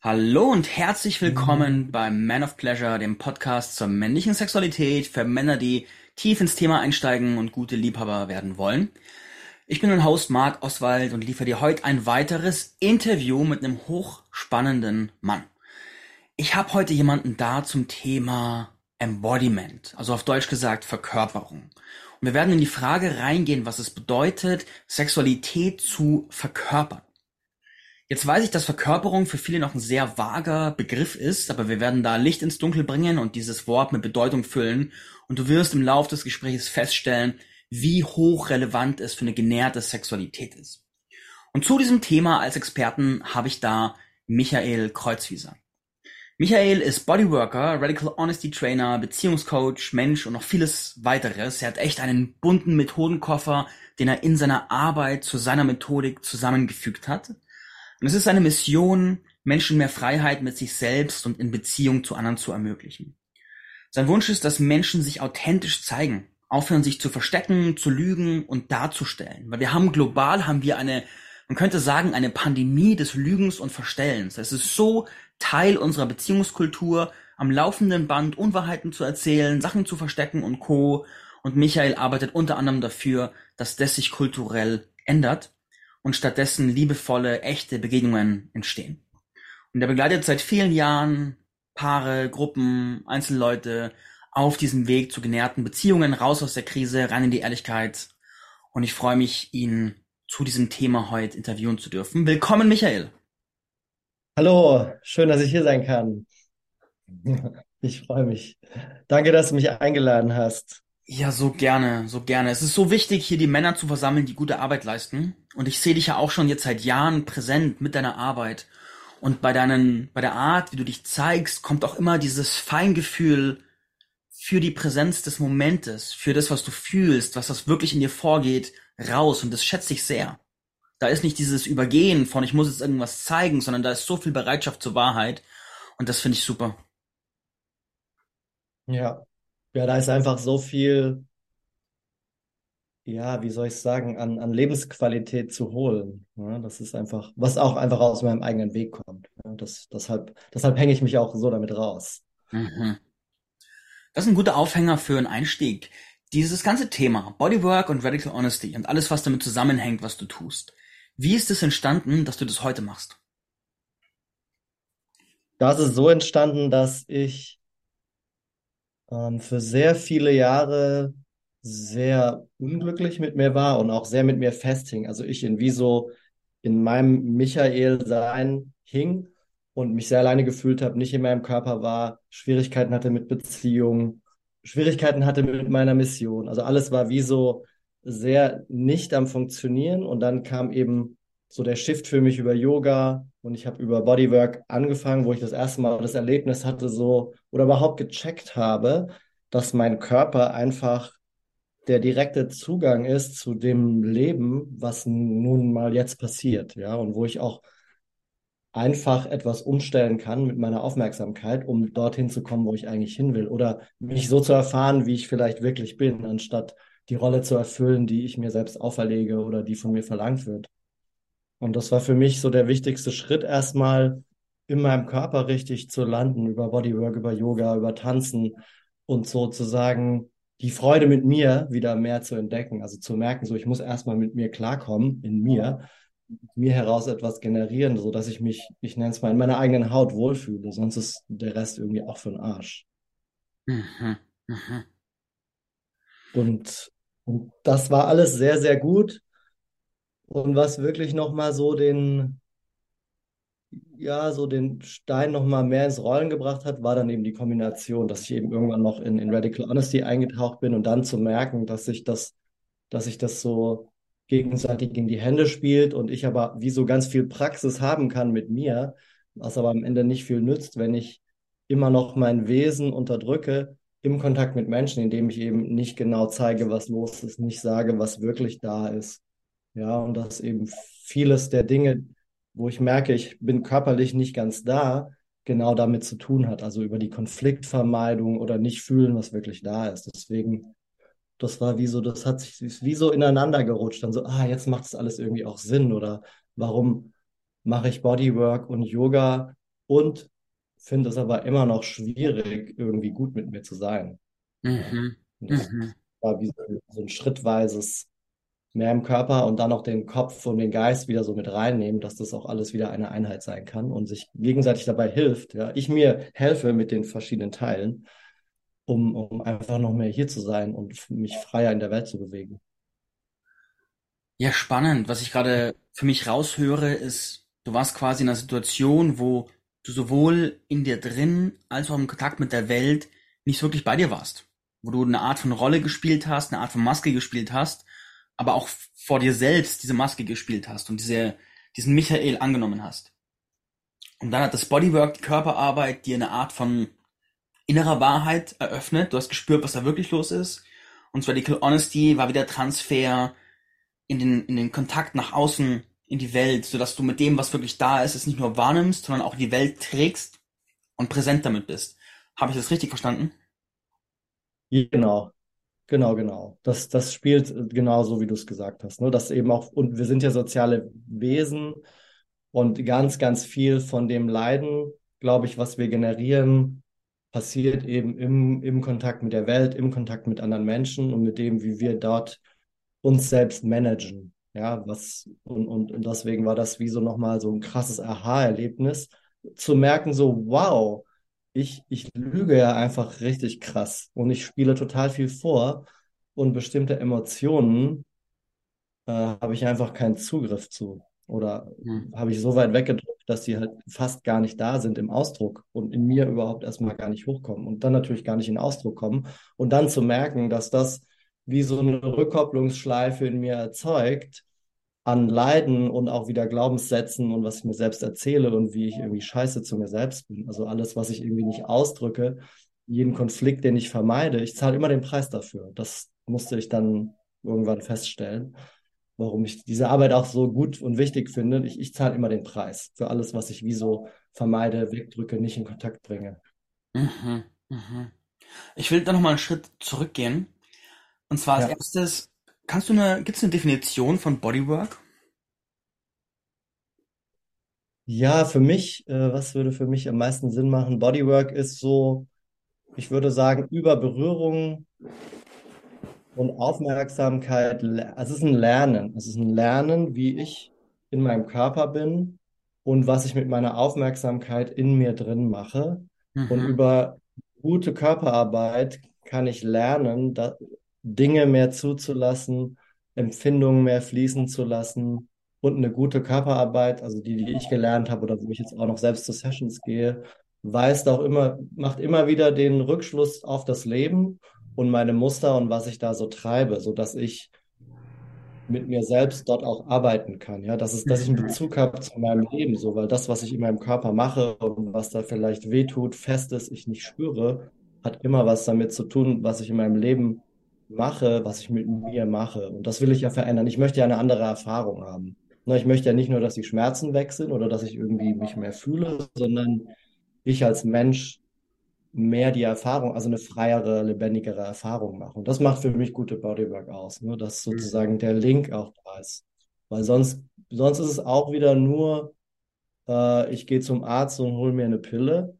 Hallo und herzlich willkommen beim Man of Pleasure, dem Podcast zur männlichen Sexualität für Männer, die tief ins Thema einsteigen und gute Liebhaber werden wollen. Ich bin dein Host Marc Oswald und liefere dir heute ein weiteres Interview mit einem hochspannenden Mann. Ich habe heute jemanden da zum Thema Embodiment, also auf Deutsch gesagt Verkörperung. Und wir werden in die Frage reingehen, was es bedeutet, Sexualität zu verkörpern. Jetzt weiß ich, dass Verkörperung für viele noch ein sehr vager Begriff ist, aber wir werden da Licht ins Dunkel bringen und dieses Wort mit Bedeutung füllen und du wirst im Laufe des Gesprächs feststellen, wie hoch relevant es für eine genährte Sexualität ist. Und zu diesem Thema als Experten habe ich da Michael Kreuzwieser. Michael ist Bodyworker, Radical Honesty Trainer, Beziehungscoach, Mensch und noch vieles weiteres. Er hat echt einen bunten Methodenkoffer, den er in seiner Arbeit zu seiner Methodik zusammengefügt hat. Und es ist seine Mission, Menschen mehr Freiheit mit sich selbst und in Beziehung zu anderen zu ermöglichen. Sein Wunsch ist, dass Menschen sich authentisch zeigen, aufhören sich zu verstecken, zu lügen und darzustellen. Weil wir haben global, haben wir eine, man könnte sagen, eine Pandemie des Lügens und Verstellens. Es ist so Teil unserer Beziehungskultur, am laufenden Band Unwahrheiten zu erzählen, Sachen zu verstecken und Co. Und Michael arbeitet unter anderem dafür, dass das sich kulturell ändert und stattdessen liebevolle, echte Begegnungen entstehen. Und er begleitet seit vielen Jahren Paare, Gruppen, Einzelleute auf diesem Weg zu genährten Beziehungen, raus aus der Krise, rein in die Ehrlichkeit. Und ich freue mich, ihn zu diesem Thema heute interviewen zu dürfen. Willkommen, Michael. Hallo, schön, dass ich hier sein kann. Ich freue mich. Danke, dass du mich eingeladen hast. Ja, so gerne, so gerne. Es ist so wichtig, hier die Männer zu versammeln, die gute Arbeit leisten. Und ich sehe dich ja auch schon jetzt seit Jahren präsent mit deiner Arbeit. Und bei deinen, bei der Art, wie du dich zeigst, kommt auch immer dieses Feingefühl für die Präsenz des Momentes, für das, was du fühlst, was das wirklich in dir vorgeht, raus. Und das schätze ich sehr. Da ist nicht dieses Übergehen von, ich muss jetzt irgendwas zeigen, sondern da ist so viel Bereitschaft zur Wahrheit. Und das finde ich super. Ja, ja, da ist einfach so viel, ja, wie soll ich sagen, an, an Lebensqualität zu holen. Ja, das ist einfach, was auch einfach aus meinem eigenen Weg kommt. Ja, das, deshalb, deshalb hänge ich mich auch so damit raus. Mhm. Das ist ein guter Aufhänger für einen Einstieg. Dieses ganze Thema Bodywork und Radical Honesty und alles, was damit zusammenhängt, was du tust. Wie ist es entstanden, dass du das heute machst? Das ist so entstanden, dass ich ähm, für sehr viele Jahre sehr unglücklich mit mir war und auch sehr mit mir festhing. Also ich in wie so in meinem Michael-Sein hing und mich sehr alleine gefühlt habe, nicht in meinem Körper war, Schwierigkeiten hatte mit Beziehungen, Schwierigkeiten hatte mit meiner Mission. Also alles war wie so sehr nicht am Funktionieren und dann kam eben so der Shift für mich über Yoga und ich habe über Bodywork angefangen, wo ich das erste Mal das Erlebnis hatte, so oder überhaupt gecheckt habe, dass mein Körper einfach der direkte Zugang ist zu dem Leben, was nun mal jetzt passiert, ja, und wo ich auch einfach etwas umstellen kann mit meiner Aufmerksamkeit, um dorthin zu kommen, wo ich eigentlich hin will oder mich so zu erfahren, wie ich vielleicht wirklich bin, anstatt die Rolle zu erfüllen, die ich mir selbst auferlege oder die von mir verlangt wird. Und das war für mich so der wichtigste Schritt, erstmal in meinem Körper richtig zu landen, über Bodywork, über Yoga, über Tanzen und sozusagen die Freude mit mir wieder mehr zu entdecken. Also zu merken, so ich muss erstmal mit mir klarkommen, in mir, mir heraus etwas generieren, so dass ich mich, ich nenne es mal, in meiner eigenen Haut wohlfühle. Sonst ist der Rest irgendwie auch für den Arsch. Mhm. Mhm. Und, und das war alles sehr, sehr gut. Und was wirklich nochmal so den, ja, so den Stein nochmal mehr ins Rollen gebracht hat, war dann eben die Kombination, dass ich eben irgendwann noch in, in Radical Honesty eingetaucht bin und dann zu merken, dass sich das, dass sich das so gegenseitig in die Hände spielt und ich aber wie so ganz viel Praxis haben kann mit mir, was aber am Ende nicht viel nützt, wenn ich immer noch mein Wesen unterdrücke im Kontakt mit Menschen, indem ich eben nicht genau zeige, was los ist, nicht sage, was wirklich da ist. Ja, und dass eben vieles der Dinge, wo ich merke, ich bin körperlich nicht ganz da, genau damit zu tun hat. Also über die Konfliktvermeidung oder nicht fühlen, was wirklich da ist. Deswegen, das war wie so, das hat sich wie so ineinander gerutscht. Dann so, ah, jetzt macht es alles irgendwie auch Sinn. Oder warum mache ich Bodywork und Yoga? und finde es aber immer noch schwierig, irgendwie gut mit mir zu sein. Mhm. Das Mhm. war wie so, so ein schrittweises mehr im Körper und dann auch den Kopf und den Geist wieder so mit reinnehmen, dass das auch alles wieder eine Einheit sein kann und sich gegenseitig dabei hilft. Ja, ich mir helfe mit den verschiedenen Teilen, um, um einfach noch mehr hier zu sein und mich freier in der Welt zu bewegen. Ja, spannend. Was ich gerade für mich raushöre, ist, du warst quasi in einer Situation, wo du sowohl in dir drin als auch im Kontakt mit der Welt nicht wirklich bei dir warst. Wo du eine Art von Rolle gespielt hast, eine Art von Maske gespielt hast, aber auch vor dir selbst diese Maske gespielt hast und diese, diesen Michael angenommen hast. Und dann hat das Bodywork, die Körperarbeit, dir eine Art von innerer Wahrheit eröffnet. Du hast gespürt, was da wirklich los ist. Und Radical Honesty war wieder Transfer in den, in den Kontakt nach außen, in die Welt, sodass du mit dem, was wirklich da ist, es nicht nur wahrnimmst, sondern auch die Welt trägst und präsent damit bist. Habe ich das richtig verstanden? Genau, genau, genau. Das, das spielt genauso, wie du es gesagt hast. Ne? Das eben auch, und wir sind ja soziale Wesen und ganz, ganz viel von dem Leiden, glaube ich, was wir generieren, passiert eben im, im Kontakt mit der Welt, im Kontakt mit anderen Menschen und mit dem, wie wir dort uns selbst managen. Ja, was, und, und, und deswegen war das wie so nochmal so ein krasses Aha-Erlebnis, zu merken, so, wow, ich, ich lüge ja einfach richtig krass und ich spiele total viel vor und bestimmte Emotionen äh, habe ich einfach keinen Zugriff zu oder Hm. habe ich so weit weggedrückt, dass sie halt fast gar nicht da sind im Ausdruck und in mir überhaupt erstmal gar nicht hochkommen und dann natürlich gar nicht in Ausdruck kommen und dann zu merken, dass das wie so eine Rückkopplungsschleife in mir erzeugt an Leiden und auch wieder Glaubenssätzen und was ich mir selbst erzähle und wie ich irgendwie scheiße zu mir selbst bin. Also alles, was ich irgendwie nicht ausdrücke, jeden Konflikt, den ich vermeide, ich zahle immer den Preis dafür. Das musste ich dann irgendwann feststellen, warum ich diese Arbeit auch so gut und wichtig finde. Ich, ich zahle immer den Preis für alles, was ich wie so vermeide, wegdrücke, nicht in Kontakt bringe. Mhm. Mhm. Ich will da noch mal einen Schritt zurückgehen. Und zwar als Ja. erstes, kannst du eine, gibt es eine Definition von Bodywork? Ja, für mich, äh, was würde für mich am meisten Sinn machen? Bodywork ist so, ich würde sagen, über Berührung und Aufmerksamkeit. Also es ist ein Lernen. Es ist ein Lernen, wie ich in meinem Körper bin und was ich mit meiner Aufmerksamkeit in mir drin mache. Und Mhm. über gute Körperarbeit kann ich lernen, da, Dinge mehr zuzulassen, Empfindungen mehr fließen zu lassen und eine gute Körperarbeit, also die, die ich gelernt habe oder wo ich jetzt auch noch selbst zu Sessions gehe, weist auch immer, macht immer wieder den Rückschluss auf das Leben und meine Muster und was ich da so treibe, sodass ich mit mir selbst dort auch arbeiten kann. Ja, dass es, dass ich einen Mhm. Bezug habe zu meinem Leben, so, weil das, was ich in meinem Körper mache und was da vielleicht wehtut, fest ist, ich nicht spüre, hat immer was damit zu tun, was ich in meinem Leben mache, was ich mit mir mache. Und das will ich ja verändern. Ich möchte ja eine andere Erfahrung haben. Ne, Ich möchte ja nicht nur, dass die Schmerzen weg sind oder dass ich irgendwie mich mehr fühle, sondern ich als Mensch mehr die Erfahrung, also eine freiere, lebendigere Erfahrung mache. Und das macht für mich gute Bodywork aus, ne? Dass sozusagen der Link auch da ist. Weil sonst, sonst ist es auch wieder nur, äh, ich gehe zum Arzt und hole mir eine Pille,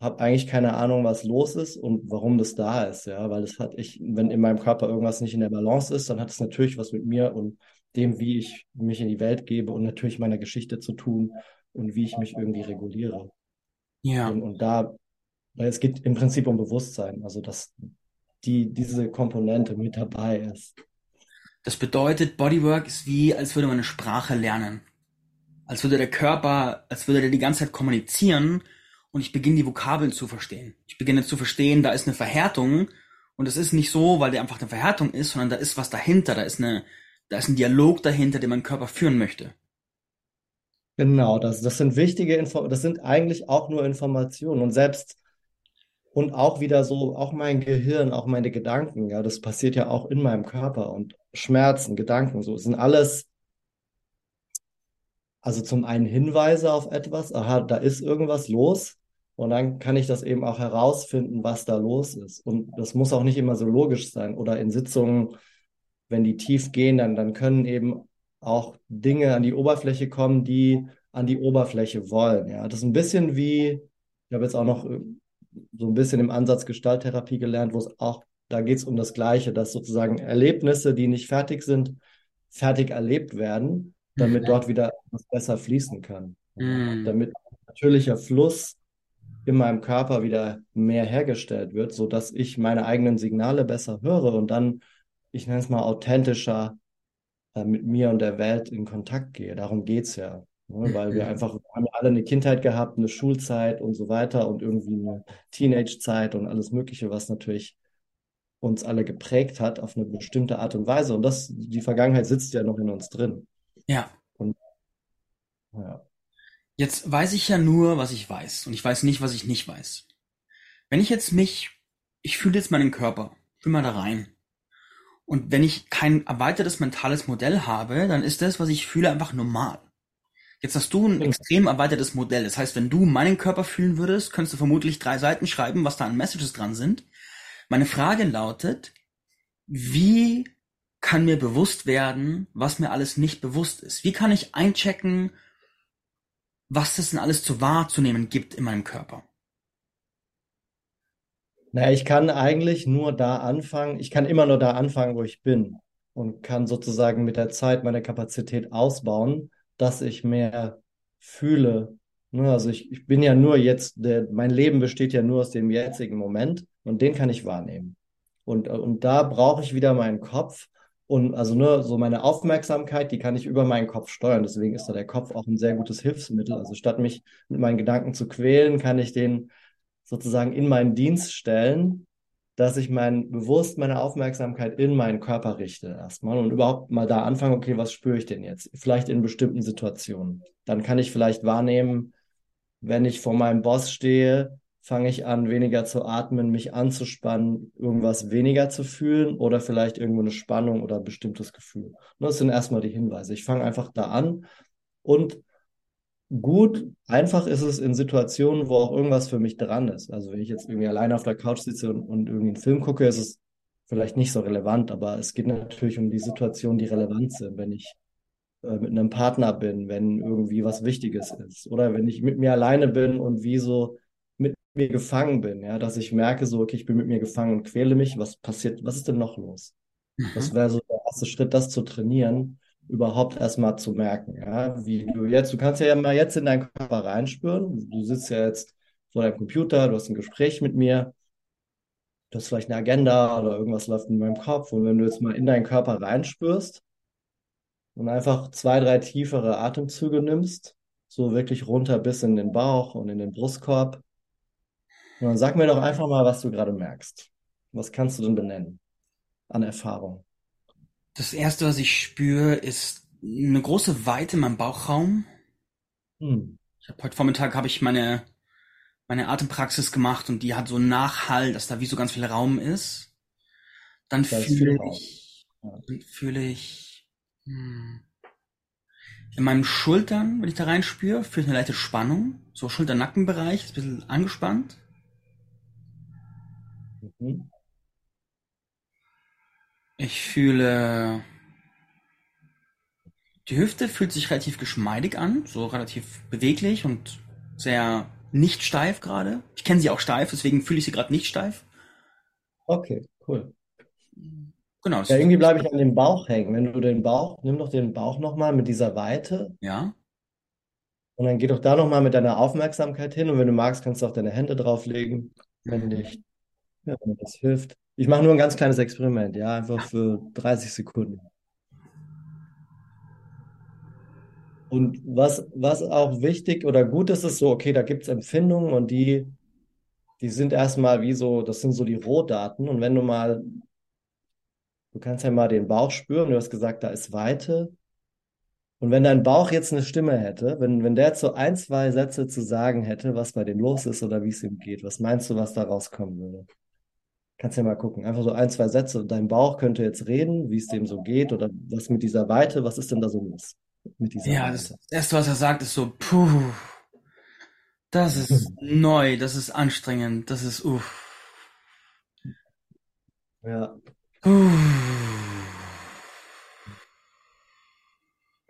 habe eigentlich keine Ahnung, was los ist und warum das da ist, ja, weil es hat ich, wenn in meinem Körper irgendwas nicht in der Balance ist, dann hat es natürlich was mit mir und dem, wie ich mich in die Welt gebe und natürlich meiner Geschichte zu tun und wie ich mich irgendwie reguliere. Ja. Und, und da, weil es geht im Prinzip um Bewusstsein, also dass die, diese Komponente mit dabei ist. Das bedeutet, Bodywork ist wie, als würde man eine Sprache lernen. Als würde der Körper, als würde der die ganze Zeit kommunizieren und ich beginne die Vokabeln zu verstehen. Ich beginne zu verstehen, da ist eine Verhärtung. Und es ist nicht so, weil der einfach eine Verhärtung ist, sondern da ist was dahinter, da ist eine, da ist ein Dialog dahinter, den mein Körper führen möchte. Genau, das, das sind wichtige Info, das sind eigentlich auch nur Informationen. Und selbst und auch wieder so, auch mein Gehirn, auch meine Gedanken, ja, das passiert ja auch in meinem Körper und Schmerzen, Gedanken, so, sind alles, also zum einen Hinweise auf etwas, aha, da ist irgendwas los und dann kann ich das eben auch herausfinden, was da los ist und das muss auch nicht immer so logisch sein oder in Sitzungen, wenn die tief gehen, dann, dann können eben auch Dinge an die Oberfläche kommen, die an die Oberfläche wollen. Ja, das ist ein bisschen wie, ich habe jetzt auch noch äh, so ein bisschen im Ansatz Gestalttherapie gelernt, wo es auch, da geht es um das Gleiche, dass sozusagen Erlebnisse, die nicht fertig sind, fertig erlebt werden, damit mhm. dort wieder was besser fließen kann. Mhm. Damit natürlicher Fluss in meinem Körper wieder mehr hergestellt wird, sodass ich meine eigenen Signale besser höre und dann, ich nenne es mal, authentischer äh, mit mir und der Welt in Kontakt gehe. Darum geht es ja. Ne? Weil wir einfach, wir haben alle eine Kindheit gehabt, eine Schulzeit und so weiter und irgendwie eine Teenagezeit und alles Mögliche, was natürlich uns alle geprägt hat auf eine bestimmte Art und Weise. Und das, die Vergangenheit sitzt ja noch in uns drin. Ja. Und, ja. Jetzt weiß ich ja nur, was ich weiß. Und ich weiß nicht, was ich nicht weiß. Wenn ich jetzt mich, ich fühle jetzt meinen Körper, fühle mal da rein. Und wenn ich kein erweitertes mentales Modell habe, dann ist das, was ich fühle, einfach normal. Jetzt hast du ein extrem erweitertes Modell. Das heißt, wenn du meinen Körper fühlen würdest, könntest du vermutlich drei Seiten schreiben, was da an Messages dran sind. Meine Frage lautet, wie kann mir bewusst werden, was mir alles nicht bewusst ist? Wie kann ich einchecken, was es denn alles zu wahrzunehmen gibt in meinem Körper? Na, ich kann eigentlich nur da anfangen, ich kann immer nur da anfangen, wo ich bin und kann sozusagen mit der Zeit meine Kapazität ausbauen dass ich mehr fühle. Ne, also ich, ich bin ja nur jetzt, der, mein Leben besteht ja nur aus dem jetzigen Moment und den kann ich wahrnehmen. Und, und da brauche ich wieder meinen Kopf und also nur so meine Aufmerksamkeit, die kann ich über meinen Kopf steuern. Deswegen ist da der Kopf auch ein sehr gutes Hilfsmittel. Also statt mich mit meinen Gedanken zu quälen, kann ich den sozusagen in meinen Dienst stellen dass ich mein bewusst meine Aufmerksamkeit in meinen Körper richte erstmal und überhaupt mal da anfange, okay, was spüre ich denn jetzt? Vielleicht in bestimmten Situationen. Dann kann ich vielleicht wahrnehmen, wenn ich vor meinem Boss stehe, fange ich an, weniger zu atmen, mich anzuspannen, irgendwas weniger zu fühlen oder vielleicht irgendwo eine Spannung oder ein bestimmtes Gefühl. Das sind erstmal die Hinweise. Ich fange einfach da an und gut. Einfach ist es in Situationen, wo auch irgendwas für mich dran ist. Also wenn ich jetzt irgendwie alleine auf der Couch sitze und, und irgendwie einen Film gucke, ist es vielleicht nicht so relevant, aber es geht natürlich um die Situationen, die relevant sind. Wenn ich äh, mit einem Partner bin, wenn irgendwie was Wichtiges ist oder wenn ich mit mir alleine bin und wie so mir gefangen bin, ja, dass ich merke so, okay, ich bin mit mir gefangen und quäle mich, was passiert, was ist denn noch los? Mhm. Das wäre so der erste Schritt, das zu trainieren überhaupt erstmal zu merken. Ja? Wie du jetzt, du kannst ja mal jetzt in deinen Körper reinspüren. Du sitzt ja jetzt vor deinem Computer, du hast ein Gespräch mit mir, du hast vielleicht eine Agenda oder irgendwas läuft in meinem Kopf. Und wenn du jetzt mal in deinen Körper reinspürst und einfach zwei, drei tiefere Atemzüge nimmst, so wirklich runter bis in den Bauch und in den Brustkorb. Dann sag mir doch einfach mal, was du gerade merkst. Was kannst du denn benennen an Erfahrung? Das erste, was ich spüre, ist eine große Weite in meinem Bauchraum. Hm. Ich hab, heute Vormittag habe ich meine, meine Atempraxis gemacht und die hat so einen Nachhall, dass da wie so ganz viel Raum ist. Dann da fühle ich, ja. dann fühle ich hm, in meinen Schultern, wenn ich da reinspüre, fühle ich eine leichte Spannung. So Schulter-Nackenbereich, ist ein bisschen angespannt. Mhm. Ich fühle, die Hüfte fühlt sich relativ geschmeidig an, so relativ beweglich und sehr nicht steif gerade. Ich kenne sie auch steif, deswegen fühle ich sie gerade nicht steif. Okay, cool. Genau. Ja, irgendwie bleibe ich an dem Bauch hängen. Wenn du den Bauch, nimm doch den Bauch nochmal mit dieser Weite. Ja. Und dann geh doch da nochmal mit deiner Aufmerksamkeit hin und wenn du magst, kannst du auch deine Hände drauflegen, wenn nicht. Ja, das hilft. Ich mache nur ein ganz kleines Experiment, ja, einfach für 30 Sekunden. Und was, was auch wichtig oder gut ist, ist so, okay, da gibt es Empfindungen und die, die sind erstmal wie so, das sind so die Rohdaten. Und wenn du mal, du kannst ja mal den Bauch spüren, du hast gesagt, da ist Weite. Und wenn dein Bauch jetzt eine Stimme hätte, wenn, wenn der jetzt so ein, zwei Sätze zu sagen hätte, was bei dem los ist oder wie es ihm geht, was meinst du, was da rauskommen würde? Kannst ja mal gucken. Einfach so ein, zwei Sätze. Dein Bauch könnte jetzt reden, wie es dem so geht oder was mit dieser Weite, was ist denn da so los? Mit dieser ja, Weite? das Erste, was er sagt, ist so, puh, das ist neu, das ist anstrengend, das ist, uff. Ja. Uff.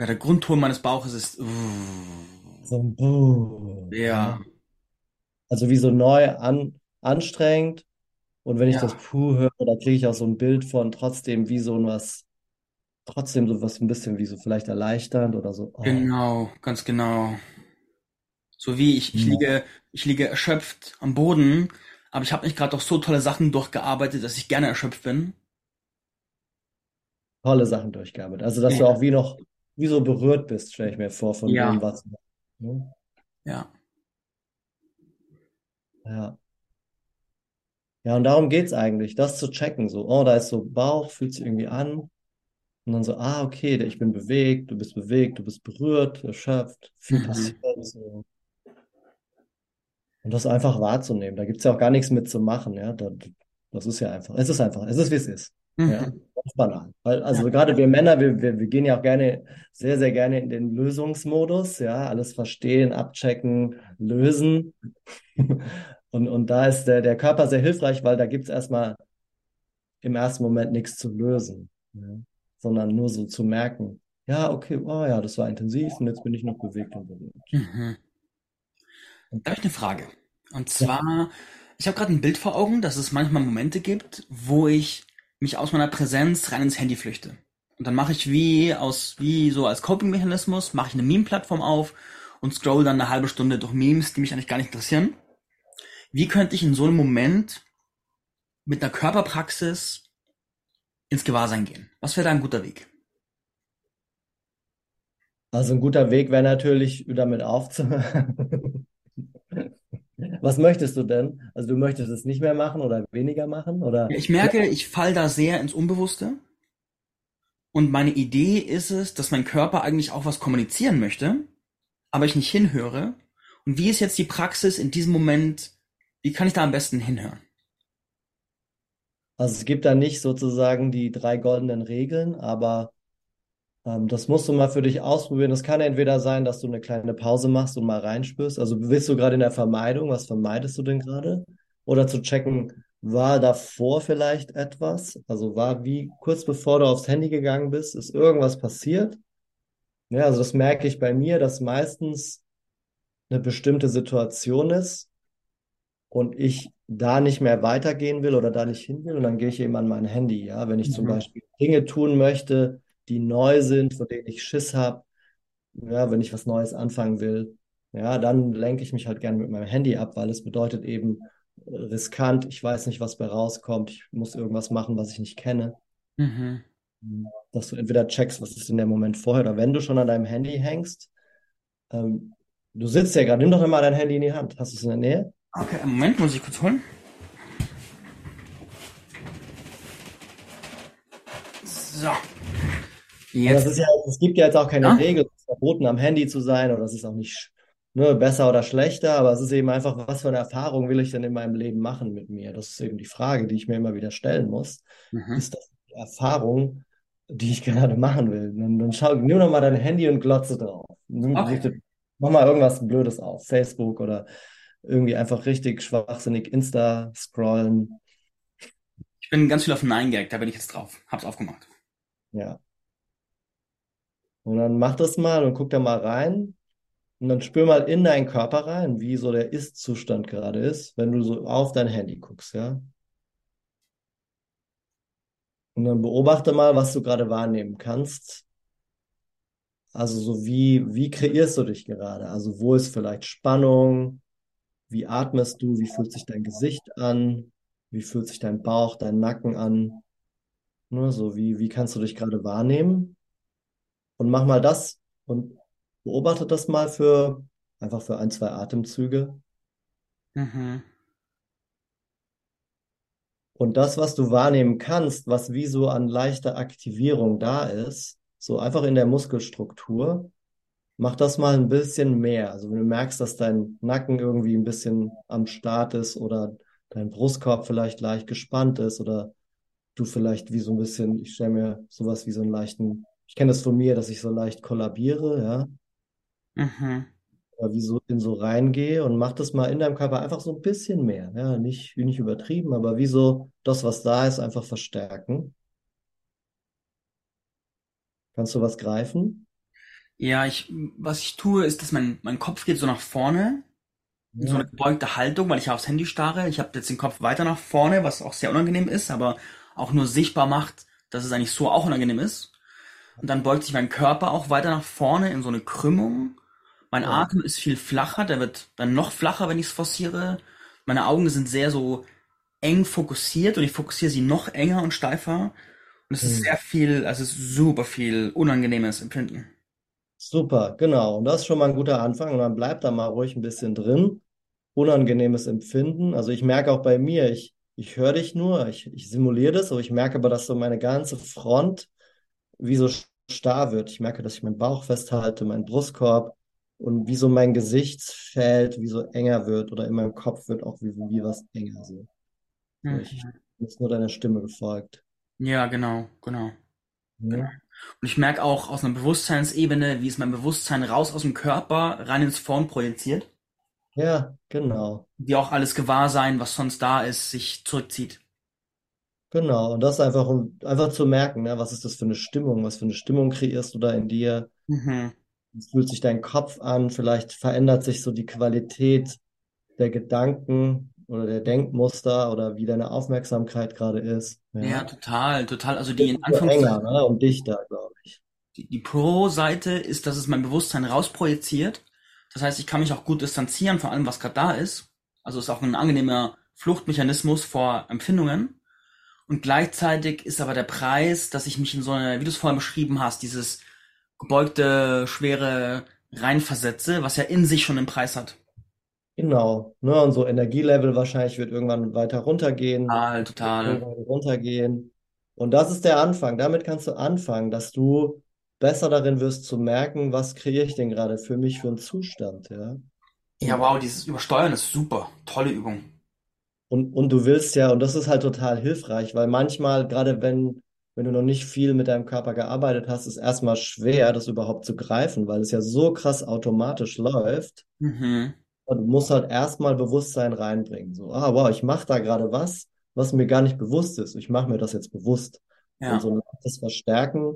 Ja, der Grundton meines Bauches ist, uff. So ein. Ja, Ja. Also wie so neu an, anstrengend. Und wenn ich das ja, Puh höre, da kriege ich auch so ein Bild von trotzdem wie so ein was, trotzdem so was ein bisschen wie so vielleicht erleichternd oder so. Oh. genau, ganz genau. So wie ich, ich Ja. liege, ich liege erschöpft am Boden, aber ich habe nicht gerade doch so tolle Sachen durchgearbeitet, dass ich gerne erschöpft bin. Tolle Sachen durchgearbeitet. Also dass du Ja, auch wie noch, wie so berührt bist, stelle ich mir vor, von dem, ja, was. Ne? ja. Ja. Ja, und darum geht's eigentlich, das zu checken. So, oh, da ist so Bauch, fühlt sich irgendwie an. Und dann so, ah, okay, ich bin bewegt, du bist bewegt, du bist berührt, erschöpft, viel Mhm. passiert. So. Und das einfach wahrzunehmen. Da gibt's ja auch gar nichts mit zu machen, ja. Da, das ist ja einfach. Es ist einfach, es ist, wie es ist. Ja. Mhm. Ganz banal. Weil, Ja. also gerade wir Männer, wir, wir, wir gehen ja auch gerne, sehr, sehr gerne in den Lösungsmodus, ja. Alles verstehen, abchecken, lösen. Und, und da ist der, der Körper sehr hilfreich, weil da gibt's erstmal im ersten Moment nichts zu lösen, ja. Sondern nur so zu merken, ja, okay, oh ja, das war intensiv und jetzt bin ich noch bewegt und berührt. Mhm. Da habe ich eine Frage. Und ja, zwar, ich habe gerade ein Bild vor Augen, dass es manchmal Momente gibt, wo ich mich aus meiner Präsenz rein ins Handy flüchte. Und dann mache ich wie aus, wie so als Coping-Mechanismus, mache ich eine Meme-Plattform auf und scroll dann eine halbe Stunde durch Memes, die mich eigentlich gar nicht interessieren. Wie könnte ich in so einem Moment mit einer Körperpraxis ins Gewahrsein gehen? Was wäre da ein guter Weg? also ein guter Weg wäre natürlich, damit aufzuhören. Was möchtest du denn? Also du möchtest es nicht mehr machen oder weniger machen oder ich merke, ich fall da sehr ins Unbewusste. Und meine Idee ist es, dass mein Körper eigentlich auch was kommunizieren möchte, aber ich nicht hinhöre. Und wie ist jetzt die Praxis in diesem Moment? Wie kann ich da am besten hinhören? also es gibt da nicht sozusagen die drei goldenen Regeln, aber ähm, das musst du mal für dich ausprobieren. Es kann entweder sein, dass du eine kleine Pause machst und mal reinspürst. Also bist du gerade in der Vermeidung? Was vermeidest du denn gerade? Oder zu checken, war davor vielleicht etwas? Also war wie kurz bevor du aufs Handy gegangen bist, ist irgendwas passiert? Ja, also das merke ich bei mir, dass meistens eine bestimmte Situation ist und ich da nicht mehr weitergehen will oder da nicht hin will und dann gehe ich eben an mein Handy, ja, wenn ich zum Mhm. Beispiel Dinge tun möchte, die neu sind, von denen ich Schiss habe, ja, wenn ich was Neues anfangen will, ja, dann lenke ich mich halt gerne mit meinem Handy ab, weil es bedeutet eben riskant, ich weiß nicht, was bei rauskommt, ich muss irgendwas machen, was ich nicht kenne. Mhm. Dass du entweder checkst, was ist in der Moment vorher, oder wenn du schon an deinem Handy hängst, ähm, du sitzt ja gerade, nimm doch mal dein Handy in die Hand. Hast du es in der Nähe? Okay, einen Moment, muss ich kurz holen. So, Und das jetzt. ist ja, es gibt ja jetzt auch keine Ja? Regel, es ist verboten, am Handy zu sein, oder es ist auch nicht, ne, besser oder schlechter, aber es ist eben einfach, was für eine Erfahrung will ich denn in meinem Leben machen mit mir? Das ist eben die Frage, die ich mir immer wieder stellen muss. Mhm. Ist das die Erfahrung, die ich gerade machen will? Dann, dann schau, nimm doch mal dein Handy und glotze drauf. Nimm, Okay. mach mal irgendwas Blödes auf, Facebook oder irgendwie einfach richtig schwachsinnig Insta scrollen. Ich bin ganz viel auf Nein Gag, da bin ich jetzt drauf. Hab's aufgemacht. Ja. Und dann mach das mal und guck da mal rein. Und dann spür mal in deinen Körper rein, wie so der Ist-Zustand gerade ist, wenn du so auf dein Handy guckst, ja. Und dann beobachte mal, was du gerade wahrnehmen kannst. Also so wie, wie kreierst du dich gerade? Also wo ist vielleicht Spannung? Wie atmest du? Wie fühlt sich dein Gesicht an? Wie fühlt sich dein Bauch, dein Nacken an? Ne, so wie, wie kannst du dich gerade wahrnehmen? Und mach mal das und beobachte das mal für einfach für ein, zwei Atemzüge. Mhm. Und das, was du wahrnehmen kannst, was wie so an leichter Aktivierung da ist, so einfach in der Muskelstruktur, mach das mal ein bisschen mehr. Also wenn du merkst, dass dein Nacken irgendwie ein bisschen am Start ist oder dein Brustkorb vielleicht leicht gespannt ist oder du vielleicht wie so ein bisschen, ich stelle mir sowas wie so einen leichten, ich kenne das von mir, dass ich so leicht kollabiere, ja, Mhm. oder wie so in so reingehe und mach das mal in deinem Körper einfach so ein bisschen mehr, ja, nicht, nicht übertrieben, aber wie so das, was da ist, einfach verstärken. Kannst du was greifen? Ja, ich, was ich tue, ist, dass mein, mein Kopf geht so nach vorne, in so eine gebeugte Haltung, weil ich aufs Handy starre. Ich habe jetzt den Kopf weiter nach vorne, was auch sehr unangenehm ist, aber auch nur sichtbar macht, dass es eigentlich so auch unangenehm ist. Und dann beugt sich mein Körper auch weiter nach vorne in so eine Krümmung. Mein ja. Atem ist viel flacher, der wird dann noch flacher, wenn ich es forciere. Meine Augen sind sehr so eng fokussiert und ich fokussiere sie noch enger und steifer. Und es ist Hm. sehr viel, also es ist super viel unangenehmes Empfinden. Super, genau. Und das ist schon mal ein guter Anfang. Und dann bleibt da mal ruhig ein bisschen drin. Unangenehmes Empfinden. Also ich merke auch bei mir, ich, ich höre dich nur, ich, ich simuliere das, aber ich merke aber, dass so meine ganze Front wie so starr wird. Ich merke, dass ich meinen Bauch festhalte, meinen Brustkorb und wie so mein Gesichtsfeld wie so enger wird oder in meinem Kopf wird auch wie, wie was enger so. So, ich Mhm. bin jetzt nur deiner Stimme gefolgt. Ja, genau, genau, genau. Und ich merke auch aus einer Bewusstseinsebene, wie es mein Bewusstsein raus aus dem Körper rein ins Phone projiziert. ja, genau. Wie auch alles Gewahrsein, was sonst da ist, sich zurückzieht. Genau. Und das einfach, um einfach zu merken, ne, was ist das für eine Stimmung? Was für eine Stimmung kreierst du da in dir? Mhm. Wie fühlt sich dein Kopf an? Vielleicht verändert sich so die Qualität der Gedanken oder der Denkmuster oder wie deine Aufmerksamkeit gerade ist. Ja, Ja. total, total. Also die in so enger, Anführungszeichen, ne, und dichter, glaube ich. die, die Pro-Seite ist, dass es mein Bewusstsein rausprojiziert. Das heißt, ich kann mich auch gut distanzieren von allem, was gerade da ist. Also ist auch ein angenehmer Fluchtmechanismus vor Empfindungen. Und gleichzeitig ist aber der Preis, dass ich mich in so eine, wie du es vorhin beschrieben hast, dieses gebeugte, schwere reinversetze, was ja in sich schon einen Preis hat. Genau. Ne, und so Energielevel wahrscheinlich wird irgendwann weiter runtergehen, Total, total. irgendwann runtergehen. Und das ist der Anfang. Damit kannst du anfangen, dass du besser darin wirst zu merken, was kreiere ich denn gerade für mich für einen Zustand, ja. Ja, wow, dieses Übersteuern ist super. Tolle Übung. Und, und du willst ja, und das ist halt total hilfreich, weil manchmal, gerade wenn, wenn du noch nicht viel mit deinem Körper gearbeitet hast, ist erstmal schwer, das überhaupt zu greifen, weil es ja so krass automatisch läuft. Mhm. Und du musst halt erstmal Bewusstsein reinbringen. So, ah, wow, ich mache da gerade was, was mir gar nicht bewusst ist. Ich mache mir das jetzt bewusst. Und Ja. so das Verstärken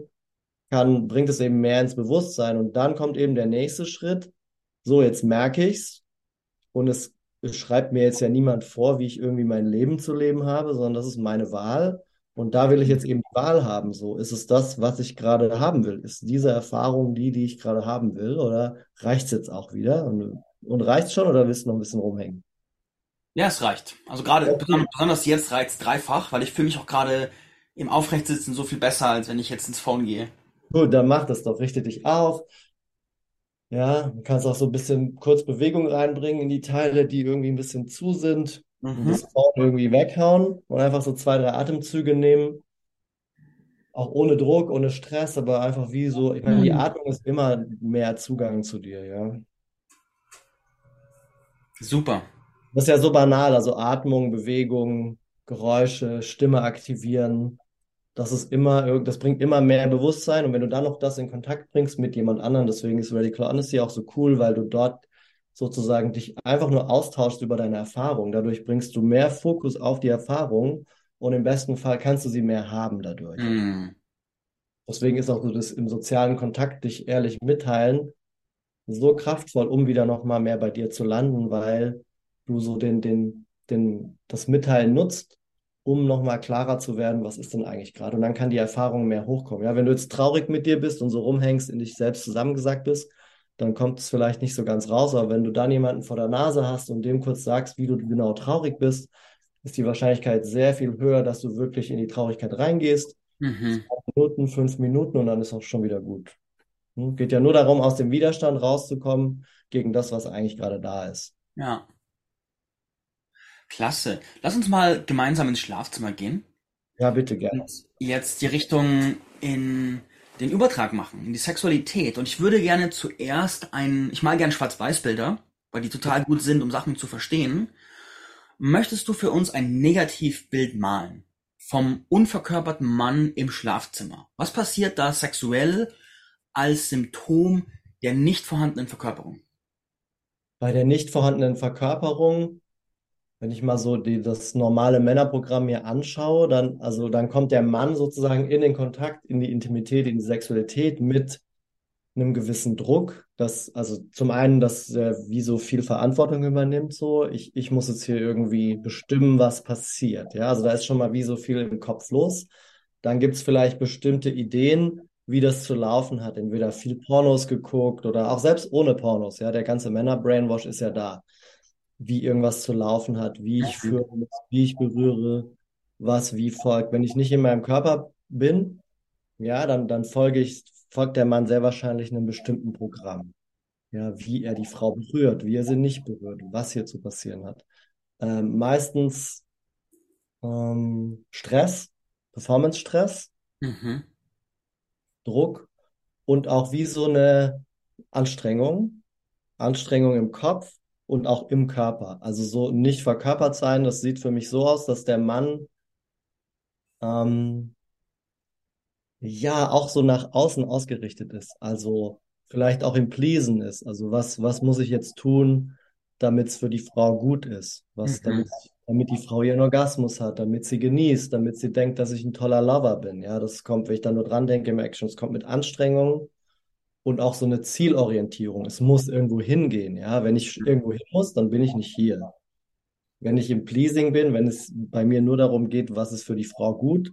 kann, bringt es eben mehr ins Bewusstsein. Und dann kommt eben der nächste Schritt. So, jetzt merke ich's. Und es, es schreibt mir jetzt ja niemand vor, wie ich irgendwie mein Leben zu leben habe, sondern das ist meine Wahl. Und da will ich jetzt eben die Wahl haben. So, ist es das, was ich gerade haben will? Ist diese Erfahrung die, die ich gerade haben will? Oder reicht's jetzt auch wieder? Und, und reicht's schon oder willst du noch ein bisschen rumhängen? Ja, es reicht. Also gerade Okay. besonders jetzt reicht's dreifach, weil ich fühle mich auch gerade im Aufrechtsitzen so viel besser, als wenn ich jetzt ins Phone gehe. Gut, dann mach das doch. Richte dich auf. Ja, du kannst auch so ein bisschen kurz Bewegung reinbringen in die Teile, die irgendwie ein bisschen zu sind. Und Mhm. das Phone irgendwie weghauen und einfach so zwei, drei Atemzüge nehmen. Auch ohne Druck, ohne Stress, aber einfach wie so, ich meine, die Atmung ist immer mehr Zugang zu dir, ja. Super. Das ist ja so banal, also Atmung, Bewegung, Geräusche, Stimme aktivieren. Das ist immer, das bringt immer mehr Bewusstsein. Und wenn du dann noch das in Kontakt bringst mit jemand anderem, deswegen ist Radical Honesty auch so cool, weil du dort sozusagen dich einfach nur austauschst über deine Erfahrung. Dadurch bringst du mehr Fokus auf die Erfahrung und im besten Fall kannst du sie mehr haben dadurch. Mhm. Deswegen ist auch so das im sozialen Kontakt dich ehrlich mitteilen so kraftvoll, um wieder nochmal mehr bei dir zu landen, weil du so den, den, den, das Mitteilen nutzt, um nochmal klarer zu werden, was ist denn eigentlich gerade? Und dann kann die Erfahrung mehr hochkommen. Ja, wenn du jetzt traurig mit dir bist und so rumhängst, in dich selbst zusammengesackt bist, dann kommt es vielleicht nicht so ganz raus. Aber wenn du dann jemanden vor der Nase hast und dem kurz sagst, wie du genau traurig bist, ist die Wahrscheinlichkeit sehr viel höher, dass du wirklich in die Traurigkeit reingehst. Mhm. Zwei Minuten, fünf Minuten und dann ist auch schon wieder gut. Hm? Geht ja nur darum, aus dem Widerstand rauszukommen gegen das, was eigentlich gerade da ist. Ja. Klasse. Lass uns mal gemeinsam ins Schlafzimmer gehen Ja, bitte gerne. und jetzt die Richtung in den Übertrag machen, in die Sexualität. Und ich würde gerne zuerst ein, ich mal gerne Schwarz-Weiß-Bilder, weil die total gut sind, um Sachen zu verstehen. Möchtest du für uns ein Negativbild malen vom unverkörperten Mann im Schlafzimmer? Was passiert da sexuell als Symptom der nicht vorhandenen Verkörperung? Bei der nicht vorhandenen Verkörperung, wenn ich mal so die, das normale Männerprogramm mir anschaue, dann, also dann kommt der Mann sozusagen in den Kontakt, in die Intimität, in die Sexualität mit einem gewissen Druck, dass, also zum einen, dass er wie so viel Verantwortung übernimmt, so, ich, ich muss jetzt hier irgendwie bestimmen, was passiert. Ja, also da ist schon mal wie so viel im Kopf los. Dann gibt es vielleicht bestimmte Ideen, wie das zu laufen hat. Entweder viel Pornos geguckt oder auch selbst ohne Pornos. Ja, der ganze Männer-Brainwash ist ja da. Wie irgendwas zu laufen hat, wie ich führe, wie ich berühre, was wie folgt. Wenn ich nicht in meinem Körper bin, ja, dann, dann folge ich, folgt der Mann sehr wahrscheinlich einem bestimmten Programm. Ja, wie er die Frau berührt, wie er sie nicht berührt, was hier zu passieren hat. Ähm, meistens ähm, Stress, Performance-Stress, mhm. Druck und auch wie so eine Anstrengung, Anstrengung im Kopf und auch im Körper. Also so nicht verkörpert sein, das sieht für mich so aus, dass der Mann ähm, ja auch so nach außen ausgerichtet ist. Also vielleicht auch im Pleasen ist. Also was, was muss ich jetzt tun, damit es für die Frau gut ist? Was, mhm. damit, damit die Frau ihren Orgasmus hat, damit sie genießt, damit sie denkt, dass ich ein toller Lover bin. Ja, das kommt, wenn ich da nur dran denke im Action, es kommt mit Anstrengung und auch so eine Zielorientierung. Es muss irgendwo hingehen. Ja, wenn ich irgendwo hin muss, dann bin ich nicht hier. Wenn ich im Pleasing bin, wenn es bei mir nur darum geht, was ist für die Frau gut,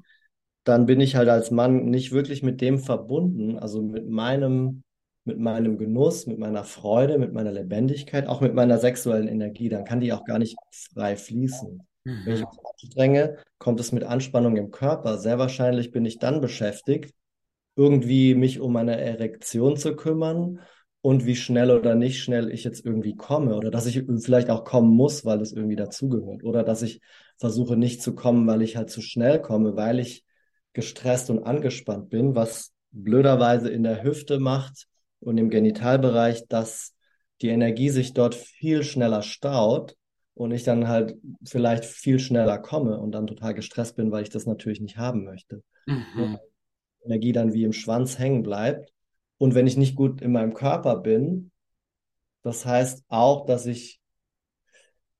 dann bin ich halt als Mann nicht wirklich mit dem verbunden, also mit meinem, mit meinem Genuss, mit meiner Freude, mit meiner Lebendigkeit, auch mit meiner sexuellen Energie. Dann kann die auch gar nicht frei fließen. Mhm. Wenn ich mich anstrenge, kommt es mit Anspannung im Körper. Sehr wahrscheinlich bin ich dann beschäftigt, irgendwie mich um meine Erektion zu kümmern und wie schnell oder nicht schnell ich jetzt irgendwie komme oder dass ich vielleicht auch kommen muss, weil es irgendwie dazugehört oder dass ich versuche nicht zu kommen, weil ich halt zu schnell komme, weil ich gestresst und angespannt bin, was blöderweise in der Hüfte macht und im Genitalbereich, dass die Energie sich dort viel schneller staut und ich dann halt vielleicht viel schneller komme und dann total gestresst bin, weil ich das natürlich nicht haben möchte. Mhm. Energie dann wie im Schwanz hängen bleibt. Und wenn ich nicht gut in meinem Körper bin, das heißt auch, dass ich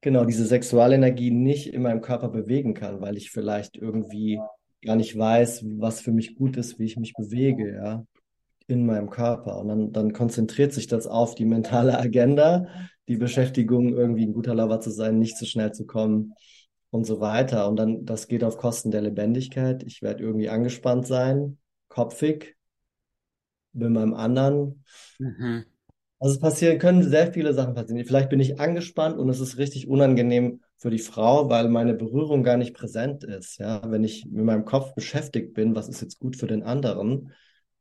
genau diese Sexualenergie nicht in meinem Körper bewegen kann, weil ich vielleicht irgendwie gar nicht weiß, was für mich gut ist, wie ich mich bewege, ja, in meinem Körper. Und dann, dann konzentriert sich das auf die mentale Agenda, die Beschäftigung, irgendwie ein guter Lover zu sein, nicht zu schnell zu kommen und so weiter. Und dann, das geht auf Kosten der Lebendigkeit. Ich werde irgendwie angespannt sein, kopfig, mit meinem anderen. Mhm. Also es passieren, können sehr viele Sachen passieren. Vielleicht bin ich angespannt und es ist richtig unangenehm für die Frau, weil meine Berührung gar nicht präsent ist. Ja, wenn ich mit meinem Kopf beschäftigt bin, was ist jetzt gut für den anderen,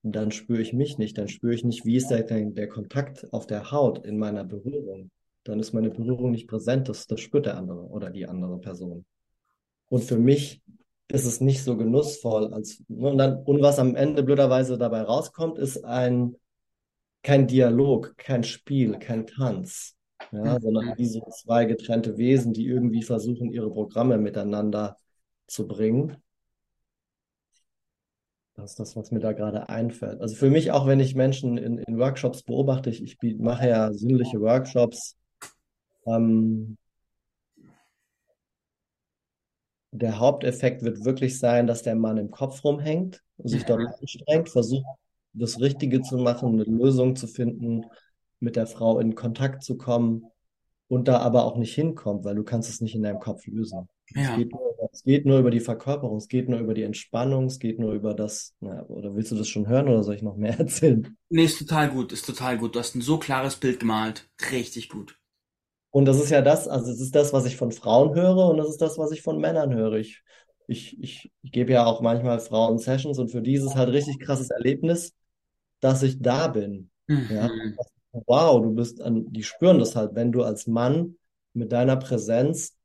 dann spüre ich mich nicht, dann spüre ich nicht, wie ist der, der Kontakt auf der Haut in meiner Berührung. Dann ist meine Berührung nicht präsent, das, das spürt der andere oder die andere Person. Und für mich ist es nicht so genussvoll als und dann und was am Ende blöderweise dabei rauskommt, ist ein kein Dialog, kein Spiel, kein Tanz, ja, mhm. sondern wie so zwei getrennte Wesen, die irgendwie versuchen, ihre Programme miteinander zu bringen. Das ist das, was mir da gerade einfällt. Also für mich, auch wenn ich Menschen in, in Workshops beobachte, ich, ich mache ja sinnliche Workshops, ähm, der Haupteffekt wird wirklich sein, dass der Mann im Kopf rumhängt, sich dort mhm. anstrengt, versucht, das Richtige zu machen, eine Lösung zu finden, mit der Frau in Kontakt zu kommen und da aber auch nicht hinkommt, weil du kannst es nicht in deinem Kopf lösen. Ja. Es, geht nur, es geht nur über die Verkörperung, es geht nur über die Entspannung, es geht nur über das, na, oder willst du das schon hören oder soll ich noch mehr erzählen? Nee, ist total gut, ist total gut. Du hast ein so klares Bild gemalt. Richtig gut. Und das ist ja das, also es ist das, was ich von Frauen höre und das ist das, was ich von Männern höre. Ich, ich, ich, ich gebe ja auch manchmal Frauen Sessions und für die ist es halt richtig krasses Erlebnis, dass ich da bin. Mhm. Ja? Wow, du bist an, die spüren das halt, wenn du als Mann mit deiner Präsenz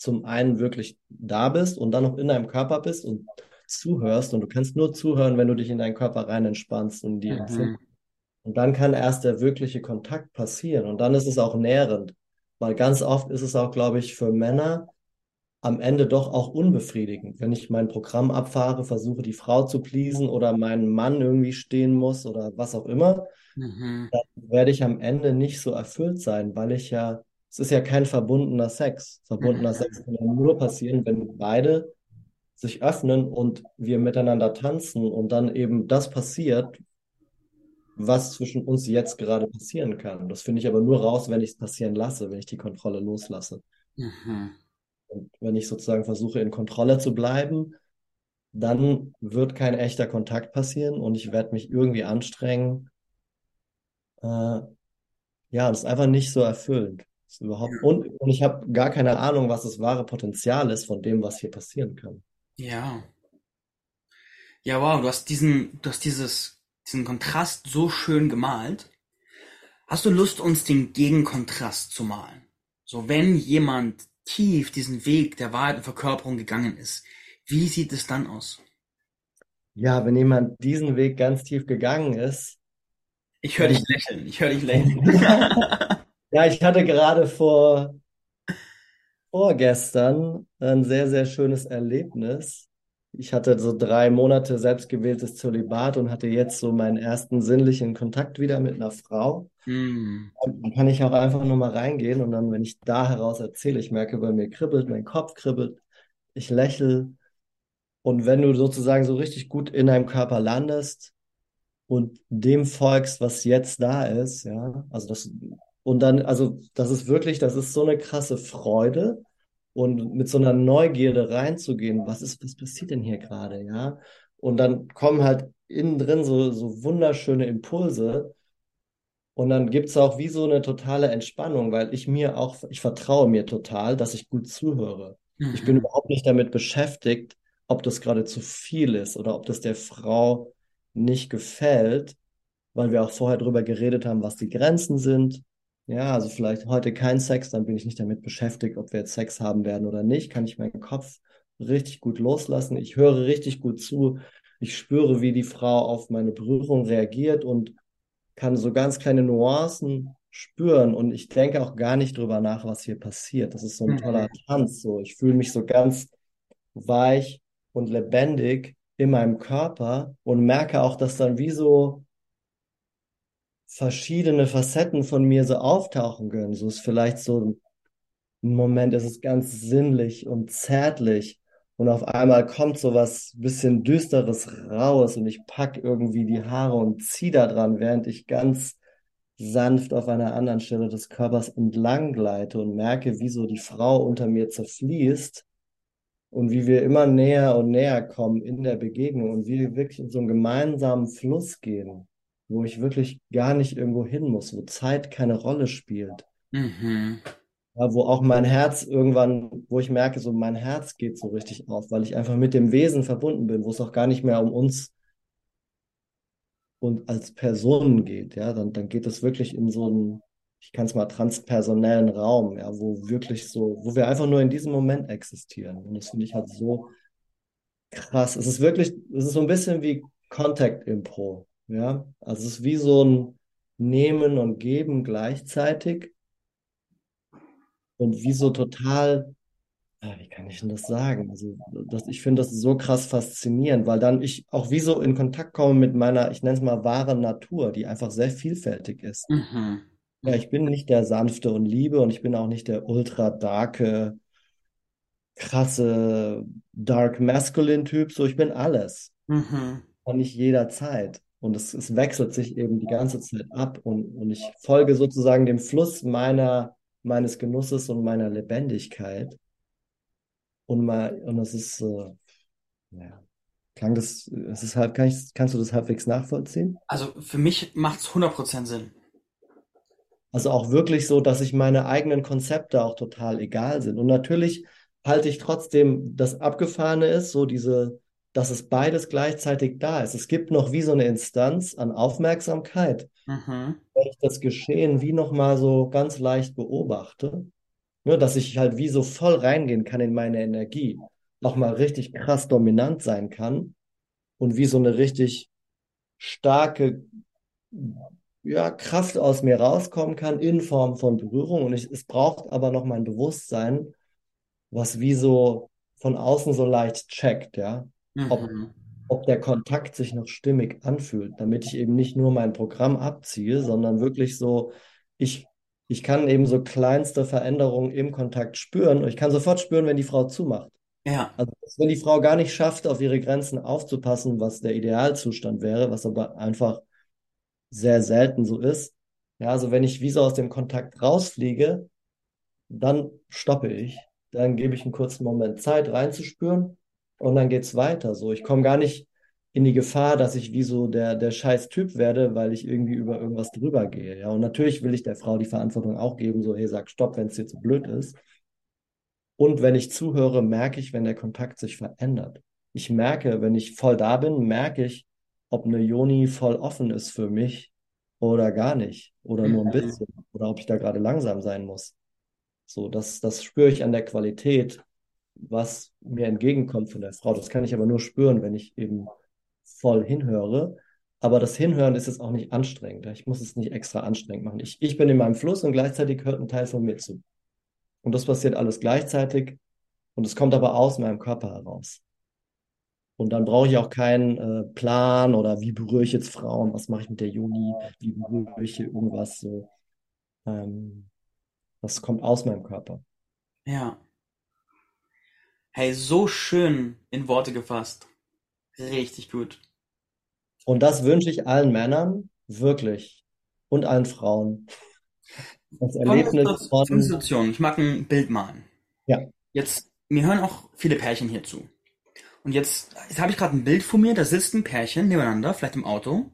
zum einen wirklich da bist und dann noch in deinem Körper bist und zuhörst und du kannst nur zuhören, wenn du dich in deinen Körper rein entspannst und die mhm. Und dann kann erst der wirkliche Kontakt passieren und dann ist es auch nährend, weil ganz oft ist es auch, glaube ich, für Männer am Ende doch auch unbefriedigend. Wenn ich mein Programm abfahre, versuche die Frau zu pleasen oder meinen Mann irgendwie stehen muss oder was auch immer, mhm. dann werde ich am Ende nicht so erfüllt sein, weil ich ja, es ist ja kein verbundener Sex. Verbundener mhm. Sex kann ja nur passieren, wenn beide sich öffnen und wir miteinander tanzen und dann eben das passiert, was zwischen uns jetzt gerade passieren kann. Das finde ich aber nur raus, wenn ich es passieren lasse, wenn ich die Kontrolle loslasse. Mhm. Und wenn ich sozusagen versuche, in Kontrolle zu bleiben, dann wird kein echter Kontakt passieren und ich werde mich irgendwie anstrengen. Äh, ja, das ist einfach nicht so erfüllend. Ist überhaupt, und, und ich habe gar keine Ahnung, was das wahre Potenzial ist von dem, was hier passieren kann. Ja. Ja, wow, du hast diesen, du hast dieses, diesen Kontrast so schön gemalt. Hast du Lust, uns den Gegenkontrast zu malen? So, wenn jemand tief diesen Weg der Wahrheit und Verkörperung gegangen ist, wie sieht es dann aus? Ja, wenn jemand diesen Weg ganz tief gegangen ist, Ich höre dich lächeln, ich höre dich lächeln. ja, ich hatte gerade vor vorgestern ein sehr, sehr schönes Erlebnis. Ich hatte so drei Monate selbstgewähltes Zölibat und hatte jetzt so meinen ersten sinnlichen Kontakt wieder mit einer Frau. Hm. Und dann kann ich auch einfach nur mal reingehen und dann, wenn ich da heraus erzähle, ich merke, bei mir kribbelt, mein Kopf kribbelt, ich lächle. Und wenn du sozusagen so richtig gut in deinem Körper landest und dem folgst, was jetzt da ist, ja, also das, und dann, also das ist wirklich, das ist so eine krasse Freude und mit so einer Neugierde reinzugehen, was ist, was passiert denn hier gerade, ja? Und dann kommen halt innen drin so, so wunderschöne Impulse und dann gibt's auch wie so eine totale Entspannung, weil ich mir auch, ich vertraue mir total, dass ich gut zuhöre. Ich bin Mhm. überhaupt nicht damit beschäftigt, ob das gerade zu viel ist oder ob das der Frau nicht gefällt, weil wir auch vorher drüber geredet haben, was die Grenzen sind. Ja, also vielleicht heute kein Sex, dann bin ich nicht damit beschäftigt, ob wir jetzt Sex haben werden oder nicht. Kann ich meinen Kopf richtig gut loslassen. Ich höre richtig gut zu. Ich spüre, wie die Frau auf meine Berührung reagiert und kann so ganz kleine Nuancen spüren. Und ich denke auch gar nicht drüber nach, was hier passiert. Das ist so ein toller Mhm. Tanz. So, ich fühle mich so ganz weich und lebendig in meinem Körper und merke auch, dass dann wie so verschiedene Facetten von mir so auftauchen können. So ist vielleicht so ein Moment, ist es ganz sinnlich und zärtlich und auf einmal kommt so was bisschen Düsteres raus und ich pack irgendwie die Haare und zieh da dran, während ich ganz sanft auf einer anderen Stelle des Körpers entlang gleite und merke, wie so die Frau unter mir zerfließt und wie wir immer näher und näher kommen in der Begegnung und wie wir wirklich in so einen gemeinsamen Fluss gehen, wo ich wirklich gar nicht irgendwo hin muss, wo Zeit keine Rolle spielt. Mhm. Ja, wo auch mein Herz irgendwann, wo ich merke, so mein Herz geht so richtig auf, weil ich einfach mit dem Wesen verbunden bin, wo es auch gar nicht mehr um uns und als Personen geht, ja, dann, dann geht es wirklich in so einen, ich kann es mal transpersonellen Raum, ja, wo wirklich so, wo wir einfach nur in diesem Moment existieren. Und das finde ich halt so krass. Es ist wirklich, es ist so ein bisschen wie Contact Impro, ja. Also es ist wie so ein Nehmen und Geben gleichzeitig und wie so total, ja, wie kann ich denn das sagen? Also das, ich finde das so krass faszinierend, weil dann ich auch wie so in Kontakt komme mit meiner, ich nenne es mal wahren Natur, die einfach sehr vielfältig ist. Mhm. Ja, ich bin nicht der sanfte und liebe und ich bin auch nicht der ultra darke, krasse Dark Masculine Typ. So, ich bin alles. Mhm. Und nicht jederzeit. Und es, es wechselt sich eben die ganze Zeit ab und, und ich folge sozusagen dem Fluss meiner, meines Genusses und meiner Lebendigkeit. Und mal, und es ist, äh, ja, klang das, es ist halb, kann ich, kannst du das halbwegs nachvollziehen? Also für mich macht's 100% Sinn. Also auch wirklich so, dass ich meine eigenen Konzepte auch total egal sind. Und natürlich halte ich trotzdem, das Abgefahrene ist, so diese, dass es beides gleichzeitig da ist. Es gibt noch wie so eine Instanz an Aufmerksamkeit, Mhm. wenn ich das Geschehen wie nochmal so ganz leicht beobachte, ne, dass ich halt wie so voll reingehen kann in meine Energie, nochmal richtig krass dominant sein kann und wie so eine richtig starke ja, Kraft aus mir rauskommen kann in Form von Berührung. Und ich, es braucht aber noch mein Bewusstsein, was wie so von außen so leicht checkt, ja, Mhm. ob der Kontakt sich noch stimmig anfühlt, damit ich eben nicht nur mein Programm abziehe, sondern wirklich so, ich, ich kann eben so kleinste Veränderungen im Kontakt spüren und ich kann sofort spüren, wenn die Frau zumacht. Ja. Also, wenn die Frau gar nicht schafft, auf ihre Grenzen aufzupassen, was der Idealzustand wäre, was aber einfach sehr selten so ist. Ja, also wenn ich wie so aus dem Kontakt rausfliege, dann stoppe ich. Dann gebe ich einen kurzen Moment Zeit reinzuspüren und dann geht's weiter. So, ich komme gar nicht in die Gefahr, dass ich wie so der, der scheiß Typ werde, weil ich irgendwie über irgendwas drüber gehe. Ja, und natürlich will ich der Frau die Verantwortung auch geben, so, hey, sag Stopp, wenn es dir zu blöd ist. Und wenn ich zuhöre, merke ich, wenn der Kontakt sich verändert. Ich merke, wenn ich voll da bin, merke ich, ob eine Joni voll offen ist für mich oder gar nicht. Oder nur ein Mhm. bisschen. Oder ob ich da gerade langsam sein muss. So, das, das spüre ich an der Qualität, was mir entgegenkommt von der Frau. Das kann ich aber nur spüren, wenn ich eben voll hinhöre. Aber das Hinhören ist jetzt auch nicht anstrengend. Ich muss es nicht extra anstrengend machen. Ich, ich bin in meinem Fluss und gleichzeitig hört ein Teil von mir zu. Und das passiert alles gleichzeitig und es kommt aber aus meinem Körper heraus. Und dann brauche ich auch keinen äh, Plan oder wie berühre ich jetzt Frauen, was mache ich mit der Juni, wie berühre ich hier irgendwas so. Ähm, das kommt aus meinem Körper. Ja. Hey, so schön in Worte gefasst. Richtig gut. Und das wünsche ich allen Männern, wirklich. Und allen Frauen. Das Erlebnis von, Situation. Ich mag ein Bild malen. ja, Jetzt, mir hören auch viele Pärchen hier zu. Und jetzt, jetzt habe ich gerade ein Bild vor mir, da sitzt ein Pärchen nebeneinander, vielleicht im Auto.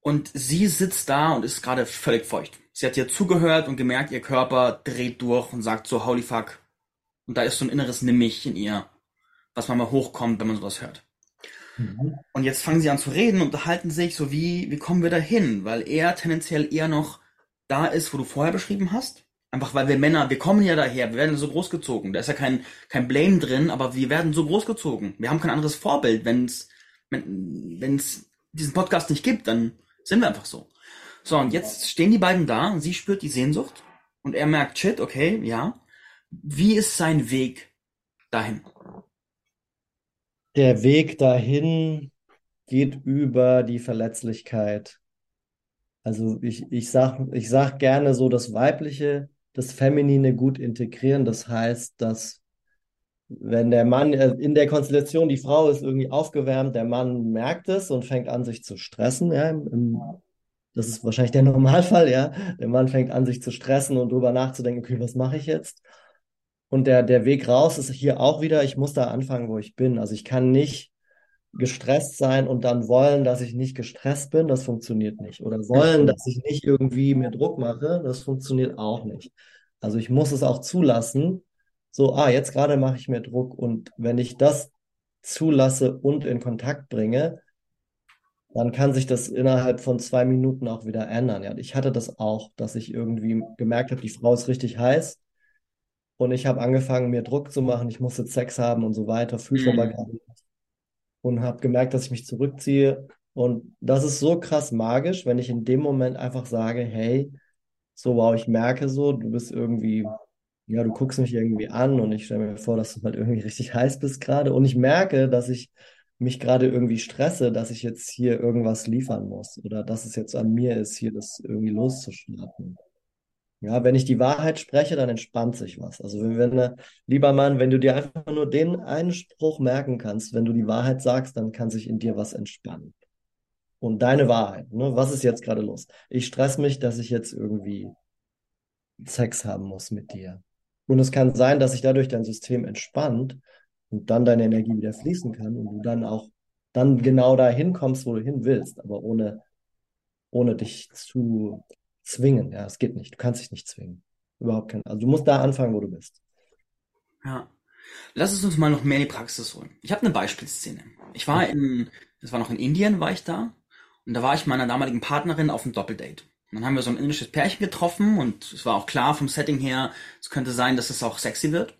Und sie sitzt da und ist gerade völlig feucht. Sie hat dir zugehört und gemerkt, ihr Körper dreht durch und sagt so, holy fuck. Und da ist so ein inneres Nimm mich in ihr, was manchmal hochkommt, wenn man sowas hört. Mhm. Und jetzt fangen sie an zu reden und unterhalten sich so, wie, wie kommen wir da hin? Weil er tendenziell eher noch da ist, wo du vorher beschrieben hast. Einfach weil wir Männer, wir kommen ja daher, wir werden so großgezogen. Da ist ja kein, kein Blame drin, aber wir werden so großgezogen. Wir haben kein anderes Vorbild. Wenn's, wenn es diesen Podcast nicht gibt, dann sind wir einfach so. So, und jetzt stehen die beiden da und sie spürt die Sehnsucht und er merkt, shit, okay, ja. Wie ist sein Weg dahin? der Weg dahin geht über die Verletzlichkeit. Also ich, ich sag, ich sag gerne so das Weibliche, das Feminine gut integrieren. Das heißt, dass wenn der Mann äh, in der Konstellation, die Frau ist irgendwie aufgewärmt, der Mann merkt es und fängt an, sich zu stressen. Ja, im, das ist wahrscheinlich der Normalfall, ja. Der Mann fängt an, sich zu stressen und drüber nachzudenken, okay, was mache ich jetzt? Und der, der Weg raus ist hier auch wieder, ich muss da anfangen, wo ich bin. Also ich kann nicht gestresst sein und dann wollen, dass ich nicht gestresst bin, das funktioniert nicht. Oder wollen, dass ich nicht irgendwie mir Druck mache, das funktioniert auch nicht. Also ich muss es auch zulassen, so, ah, jetzt gerade mache ich mir Druck und wenn ich das zulasse und in Kontakt bringe, dann kann sich das innerhalb von zwei Minuten auch wieder ändern. Ja, ich hatte das auch, dass ich irgendwie gemerkt habe, die Frau ist richtig heiß und ich habe angefangen, mir Druck zu machen, ich musste Sex haben und so weiter, fühle es aber Mhm. gerade nicht und habe gemerkt, dass ich mich zurückziehe. Und das ist so krass magisch, wenn ich in dem Moment einfach sage, hey, so wow, ich merke so, du bist irgendwie, ja, du guckst mich irgendwie an und ich stelle mir vor, dass du halt irgendwie richtig heiß bist gerade. Und ich merke, dass ich mich gerade irgendwie stresse, dass ich jetzt hier irgendwas liefern muss oder dass es jetzt an mir ist, hier das irgendwie loszustarten. Ja, wenn ich die Wahrheit spreche, dann entspannt sich was. Also wenn, wenn, äh, lieber Mann, wenn du dir einfach nur den einen Spruch merken kannst, wenn du die Wahrheit sagst, dann kann sich in dir was entspannen. Und deine Wahrheit, ne? Was ist jetzt gerade los? Ich stress mich, dass ich jetzt irgendwie Sex haben muss mit dir. Und es kann sein, dass sich dadurch dein System entspannt und dann deine Energie wieder fließen kann und du dann auch dann genau dahin kommst, wo du hin willst, aber ohne, ohne dich zu zwingen. Ja, es geht nicht. Du kannst dich nicht zwingen. Überhaupt kein. Also du musst da anfangen, wo du bist. Ja. Lass es uns mal noch mehr in die Praxis holen. Ich habe eine Beispielszene. Ich war in, das war noch in Indien, war ich da. Und da war ich meiner damaligen Partnerin auf einem Doppeldate. Und dann haben wir so ein indisches Pärchen getroffen und es war auch klar vom Setting her, es könnte sein, dass es auch sexy wird.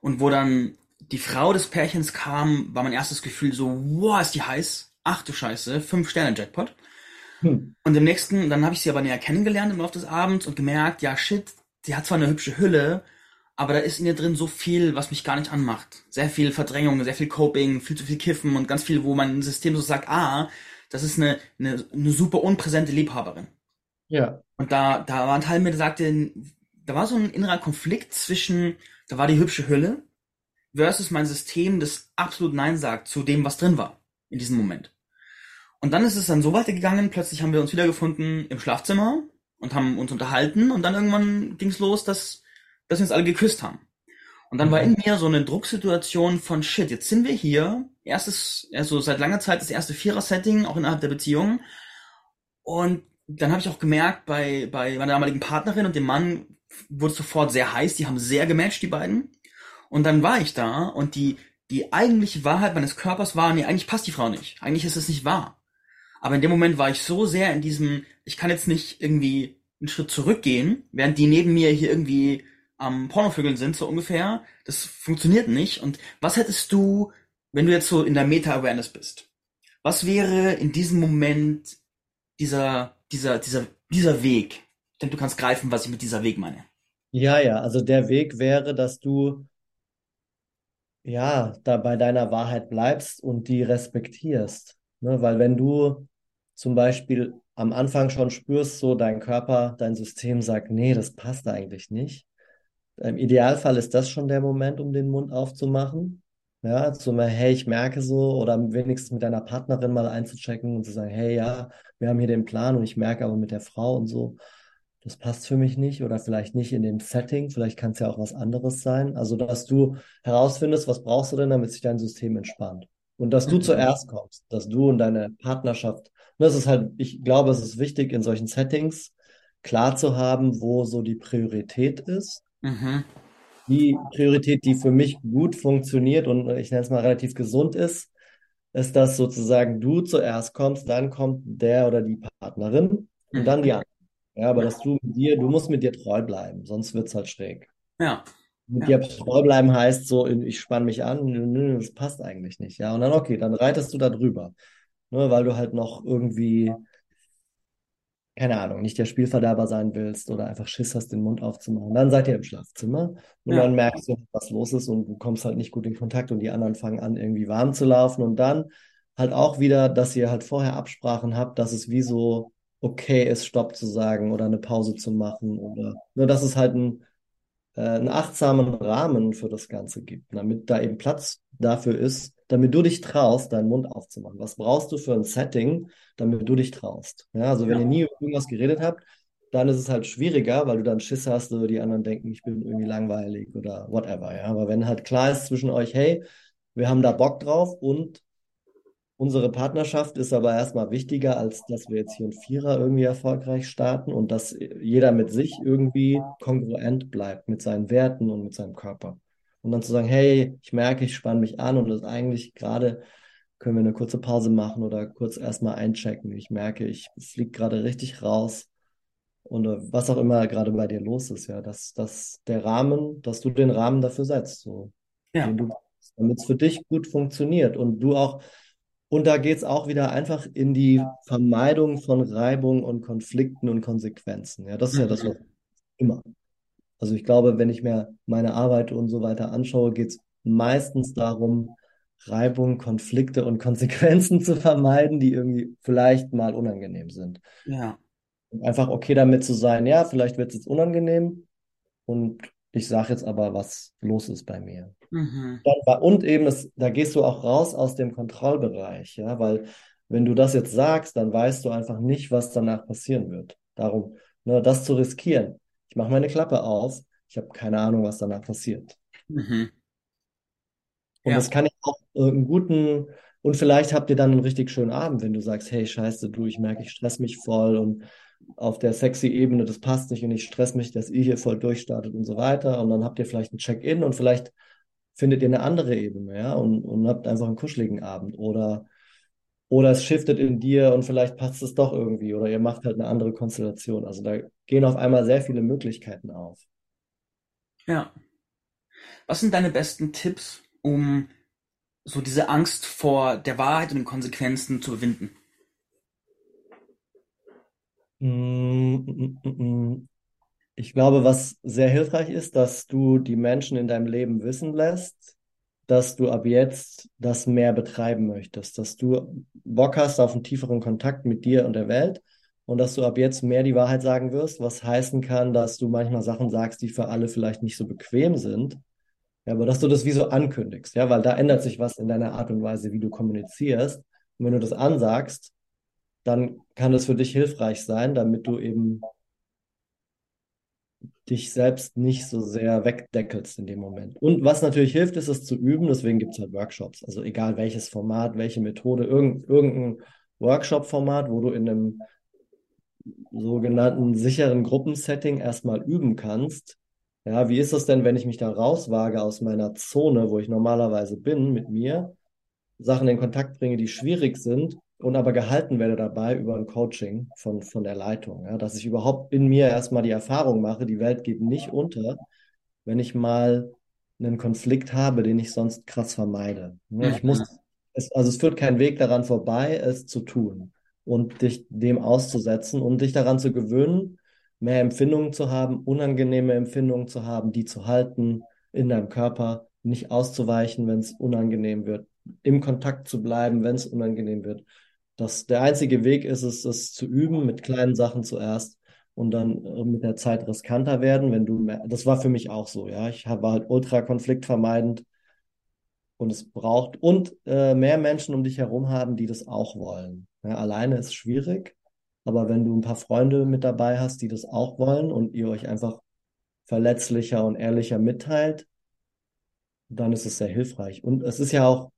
Und wo dann die Frau des Pärchens kam, war mein erstes Gefühl so, wow, ist die heiß. Ach du Scheiße, fünf Sterne Jackpot. Hm. Und im nächsten, dann habe ich sie aber näher kennengelernt im Laufe des Abends und gemerkt, ja shit, die hat zwar eine hübsche Hülle, aber da ist in ihr drin so viel, was mich gar nicht anmacht. Sehr viel Verdrängung, sehr viel Coping, viel zu viel Kiffen und ganz viel, wo mein System so sagt, ah, das ist eine, eine, eine super unpräsente Liebhaberin. Ja. Und da, da war ein Teil mir, der sagte, da war so ein innerer Konflikt zwischen, da war die hübsche Hülle versus mein System, das absolut Nein sagt zu dem, was drin war in diesem Moment. Und dann ist es dann so weitergegangen, plötzlich haben wir uns wiedergefunden im Schlafzimmer und haben uns unterhalten und dann irgendwann ging es los, dass, dass wir uns alle geküsst haben. Und dann war in mir so eine Drucksituation von shit, jetzt sind wir hier, erstes, also seit langer Zeit das erste Vierer-Setting, auch innerhalb der Beziehung. Und dann habe ich auch gemerkt, bei, bei meiner damaligen Partnerin und dem Mann wurde es sofort sehr heiß, die haben sehr gematcht, die beiden. Und dann war ich da und die, die eigentliche Wahrheit meines Körpers war, nee, eigentlich passt die Frau nicht. Eigentlich ist es nicht wahr. Aber in dem Moment war ich so sehr in diesem, ich kann jetzt nicht irgendwie einen Schritt zurückgehen, während die neben mir hier irgendwie am Pornovögeln sind, so ungefähr. Das funktioniert nicht. Und was hättest du, wenn du jetzt so in der Meta-Awareness bist? Was wäre in diesem Moment dieser, dieser, dieser, dieser Weg? Denke, du kannst greifen, was ich mit dieser Weg meine. Ja, ja, also der Weg wäre, dass du ja da bei deiner Wahrheit bleibst und die respektierst. Ne? Weil wenn du zum Beispiel am Anfang schon spürst, so dein Körper, dein System sagt, nee, das passt eigentlich nicht. Im Idealfall ist das schon der Moment, um den Mund aufzumachen. Ja, zu mal, hey, ich merke so, oder wenigstens mit deiner Partnerin mal einzuchecken und zu sagen, hey, ja, wir haben hier den Plan und ich merke aber mit der Frau und so, das passt für mich nicht oder vielleicht nicht in dem Setting, vielleicht kann es ja auch was anderes sein. Also, dass du herausfindest, was brauchst du denn, damit sich dein System entspannt. Und dass du mhm. zuerst kommst, dass du und deine Partnerschaft, das ist halt, ich glaube, es ist wichtig in solchen Settings klar zu haben, wo so die Priorität ist. Mhm. Die Priorität, die für mich gut funktioniert und ich nenne es mal relativ gesund ist, ist, dass sozusagen du zuerst kommst, dann kommt der oder die Partnerin und mhm. dann die andere. Ja, aber dass du mit dir, du musst mit dir treu bleiben, sonst wird es halt schräg. Ja. Mit ja. dir treu bleiben heißt so, ich spann mich an, nö, nö, das passt eigentlich nicht. Ja, und dann okay, dann reitest du da drüber. Ne, weil du halt noch irgendwie, keine Ahnung, nicht der Spielverderber sein willst oder einfach Schiss hast, den Mund aufzumachen. Dann seid ihr im Schlafzimmer und ja. dann merkst du, was los ist und du kommst halt nicht gut in Kontakt und die anderen fangen an, irgendwie warm zu laufen und dann halt auch wieder, dass ihr halt vorher Absprachen habt, dass es wie so okay ist, Stopp zu sagen oder eine Pause zu machen oder nur, dass es halt ein, äh, einen achtsamen Rahmen für das Ganze gibt, damit da eben Platz dafür ist, damit du dich traust, deinen Mund aufzumachen. Was brauchst du für ein Setting, damit du dich traust? Ja, also wenn ja. ihr nie über irgendwas geredet habt, dann ist es halt schwieriger, weil du dann Schiss hast oder die anderen denken, ich bin irgendwie langweilig oder whatever. Ja, aber wenn halt klar ist zwischen euch, hey, wir haben da Bock drauf und Unsere Partnerschaft ist aber erstmal wichtiger, als dass wir jetzt hier ein Vierer irgendwie erfolgreich starten und dass jeder mit sich irgendwie kongruent bleibt mit seinen Werten und mit seinem Körper. Und dann zu sagen, hey, ich merke, ich spanne mich an und das eigentlich gerade können wir eine kurze Pause machen oder kurz erstmal einchecken. Ich merke, ich fliege gerade richtig raus und was auch immer gerade bei dir los ist, ja, dass, dass der Rahmen, dass du den Rahmen dafür setzt, so, ja. damit es für dich gut funktioniert und du auch und da geht es auch wieder einfach in die Vermeidung von Reibung und Konflikten und Konsequenzen. Ja, das ist ja das, was immer. Also ich glaube, wenn ich mir meine Arbeit und so weiter anschaue, geht es meistens darum, Reibung, Konflikte und Konsequenzen zu vermeiden, die irgendwie vielleicht mal unangenehm sind. Ja. Und einfach okay damit zu sein, ja, vielleicht wird es jetzt unangenehm und ich sage jetzt aber, was los ist bei mir. Mhm. Und eben, das, da gehst du auch raus aus dem Kontrollbereich, ja, weil wenn du das jetzt sagst, dann weißt du einfach nicht, was danach passieren wird. Darum, ne, das zu riskieren. Ich mache meine Klappe auf, ich habe keine Ahnung, was danach passiert. Mhm. Und ja. das kann ich auch einen guten, und vielleicht habt ihr dann einen richtig schönen Abend, wenn du sagst, hey, scheiße, du, ich merke, ich stress mich voll und auf der sexy Ebene, das passt nicht und ich stress mich, dass ihr hier voll durchstartet und so weiter. Und dann habt ihr vielleicht ein Check-in und vielleicht findet ihr eine andere Ebene, ja, und, und habt einfach einen kuscheligen Abend oder oder es shiftet in dir und vielleicht passt es doch irgendwie oder ihr macht halt eine andere Konstellation. Also da gehen auf einmal sehr viele Möglichkeiten auf. Ja. Was sind deine besten Tipps, um so diese Angst vor der Wahrheit und den Konsequenzen zu überwinden? Mm, mm, mm, ich glaube, was sehr hilfreich ist, dass du die Menschen in deinem Leben wissen lässt, dass du ab jetzt das mehr betreiben möchtest, dass du Bock hast auf einen tieferen Kontakt mit dir und der Welt und dass du ab jetzt mehr die Wahrheit sagen wirst, was heißen kann, dass du manchmal Sachen sagst, die für alle vielleicht nicht so bequem sind, ja, aber dass du das wie so ankündigst, ja, weil da ändert sich was in deiner Art und Weise, wie du kommunizierst. Und wenn du das ansagst, dann kann es für dich hilfreich sein, damit du eben dich selbst nicht so sehr wegdeckelst in dem Moment. Und was natürlich hilft, ist es zu üben. Deswegen gibt es halt Workshops. Also egal welches Format, welche Methode, irgend, irgendein Workshop-Format, wo du in einem sogenannten sicheren Gruppensetting erstmal üben kannst. Ja, wie ist das denn, wenn ich mich da rauswage aus meiner Zone, wo ich normalerweise bin mit mir, Sachen in Kontakt bringe, die schwierig sind und aber gehalten werde dabei über ein Coaching von, von der Leitung. Ja, dass ich überhaupt in mir erstmal die Erfahrung mache, die Welt geht nicht unter, wenn ich mal einen Konflikt habe, den ich sonst krass vermeide. Ja, ich muss, es, also es führt kein Weg daran vorbei, es zu tun und dich dem auszusetzen und dich daran zu gewöhnen, mehr Empfindungen zu haben, unangenehme Empfindungen zu haben, die zu halten in deinem Körper, nicht auszuweichen, wenn es unangenehm wird, im Kontakt zu bleiben, wenn es unangenehm wird. Das, der einzige Weg ist es, das zu üben, mit kleinen Sachen zuerst und dann äh, mit der Zeit riskanter werden, wenn du mehr, das war für mich auch so, ja. Ich war halt ultra konfliktvermeidend und es braucht und äh, mehr Menschen um dich herum haben, die das auch wollen. Ja, alleine ist schwierig, aber wenn du ein paar Freunde mit dabei hast, die das auch wollen und ihr euch einfach verletzlicher und ehrlicher mitteilt, dann ist es sehr hilfreich. Und es ist ja auch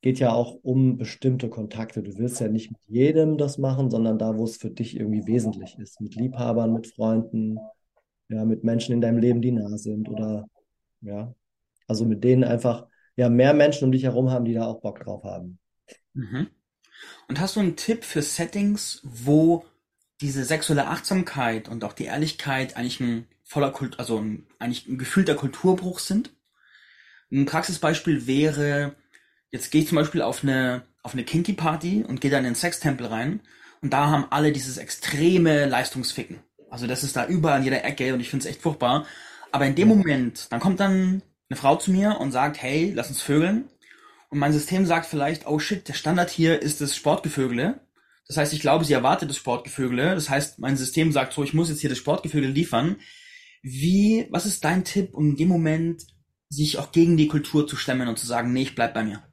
geht ja auch um bestimmte Kontakte. Du willst ja nicht mit jedem das machen, sondern da, wo es für dich irgendwie wesentlich ist. Mit Liebhabern, mit Freunden, ja, mit Menschen in deinem Leben, die nah sind oder ja, also mit denen einfach ja mehr Menschen um dich herum haben, die da auch Bock drauf haben. Mhm. Und hast du einen Tipp für Settings, wo diese sexuelle Achtsamkeit und auch die Ehrlichkeit eigentlich ein voller Kult, also ein, eigentlich ein gefühlter Kulturbruch sind? Ein Praxisbeispiel wäre, Jetzt gehe ich zum Beispiel auf eine, auf eine Kinky-Party und gehe dann in den Sextempel rein und da haben alle dieses extreme Leistungsficken. Also das ist da überall in jeder Ecke und ich finde es echt furchtbar. Aber in dem Moment, dann kommt dann eine Frau zu mir und sagt, hey, lass uns vögeln. Und mein System sagt vielleicht, oh shit, der Standard hier ist das Sportgevögele. Das heißt, ich glaube, sie erwartet das Sportgevögele. Das heißt, mein System sagt so, ich muss jetzt hier das Sportgevögele liefern. Wie, was ist dein Tipp, um in dem Moment sich auch gegen die Kultur zu stemmen und zu sagen, nee, ich bleib bei mir?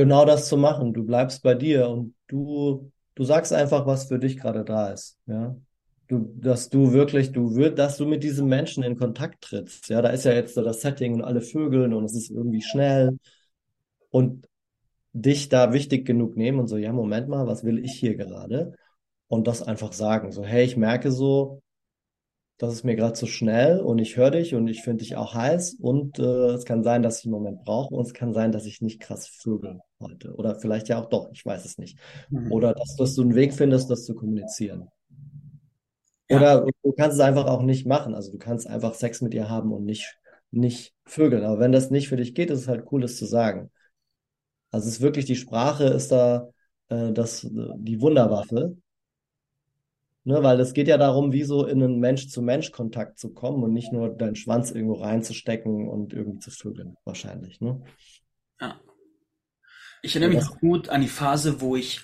Genau das zu machen. Du bleibst bei dir und du, du sagst einfach, was für dich gerade da ist. Ja. Du, dass du wirklich, du wirst, dass du mit diesem Menschen in Kontakt trittst. Ja, da ist ja jetzt so das Setting und alle Vögeln und es ist irgendwie schnell und dich da wichtig genug nehmen und so, ja, Moment mal, was will ich hier gerade? Und das einfach sagen. So, hey, ich merke so, das ist mir gerade zu schnell und ich höre dich und ich finde dich auch heiß und äh, es kann sein, dass ich einen Moment brauche und es kann sein, dass ich nicht krass vögel heute oder vielleicht ja auch doch, ich weiß es nicht. Mhm. Oder dass, dass, du einen Weg findest, das zu kommunizieren. Ja. Oder du kannst es einfach auch nicht machen. Also du kannst einfach Sex mit ihr haben und nicht, nicht vögeln. Aber wenn das nicht für dich geht, ist es halt cool, das zu sagen. Also es ist wirklich, die Sprache ist da äh, das, die Wunderwaffe. Ne, weil es geht ja darum, wie so in einen Mensch-zu-Mensch-Kontakt zu kommen und nicht nur deinen Schwanz irgendwo reinzustecken und irgendwie zu vögeln, wahrscheinlich. Ne? Ja. Ich erinnere mich gut an die Phase, wo ich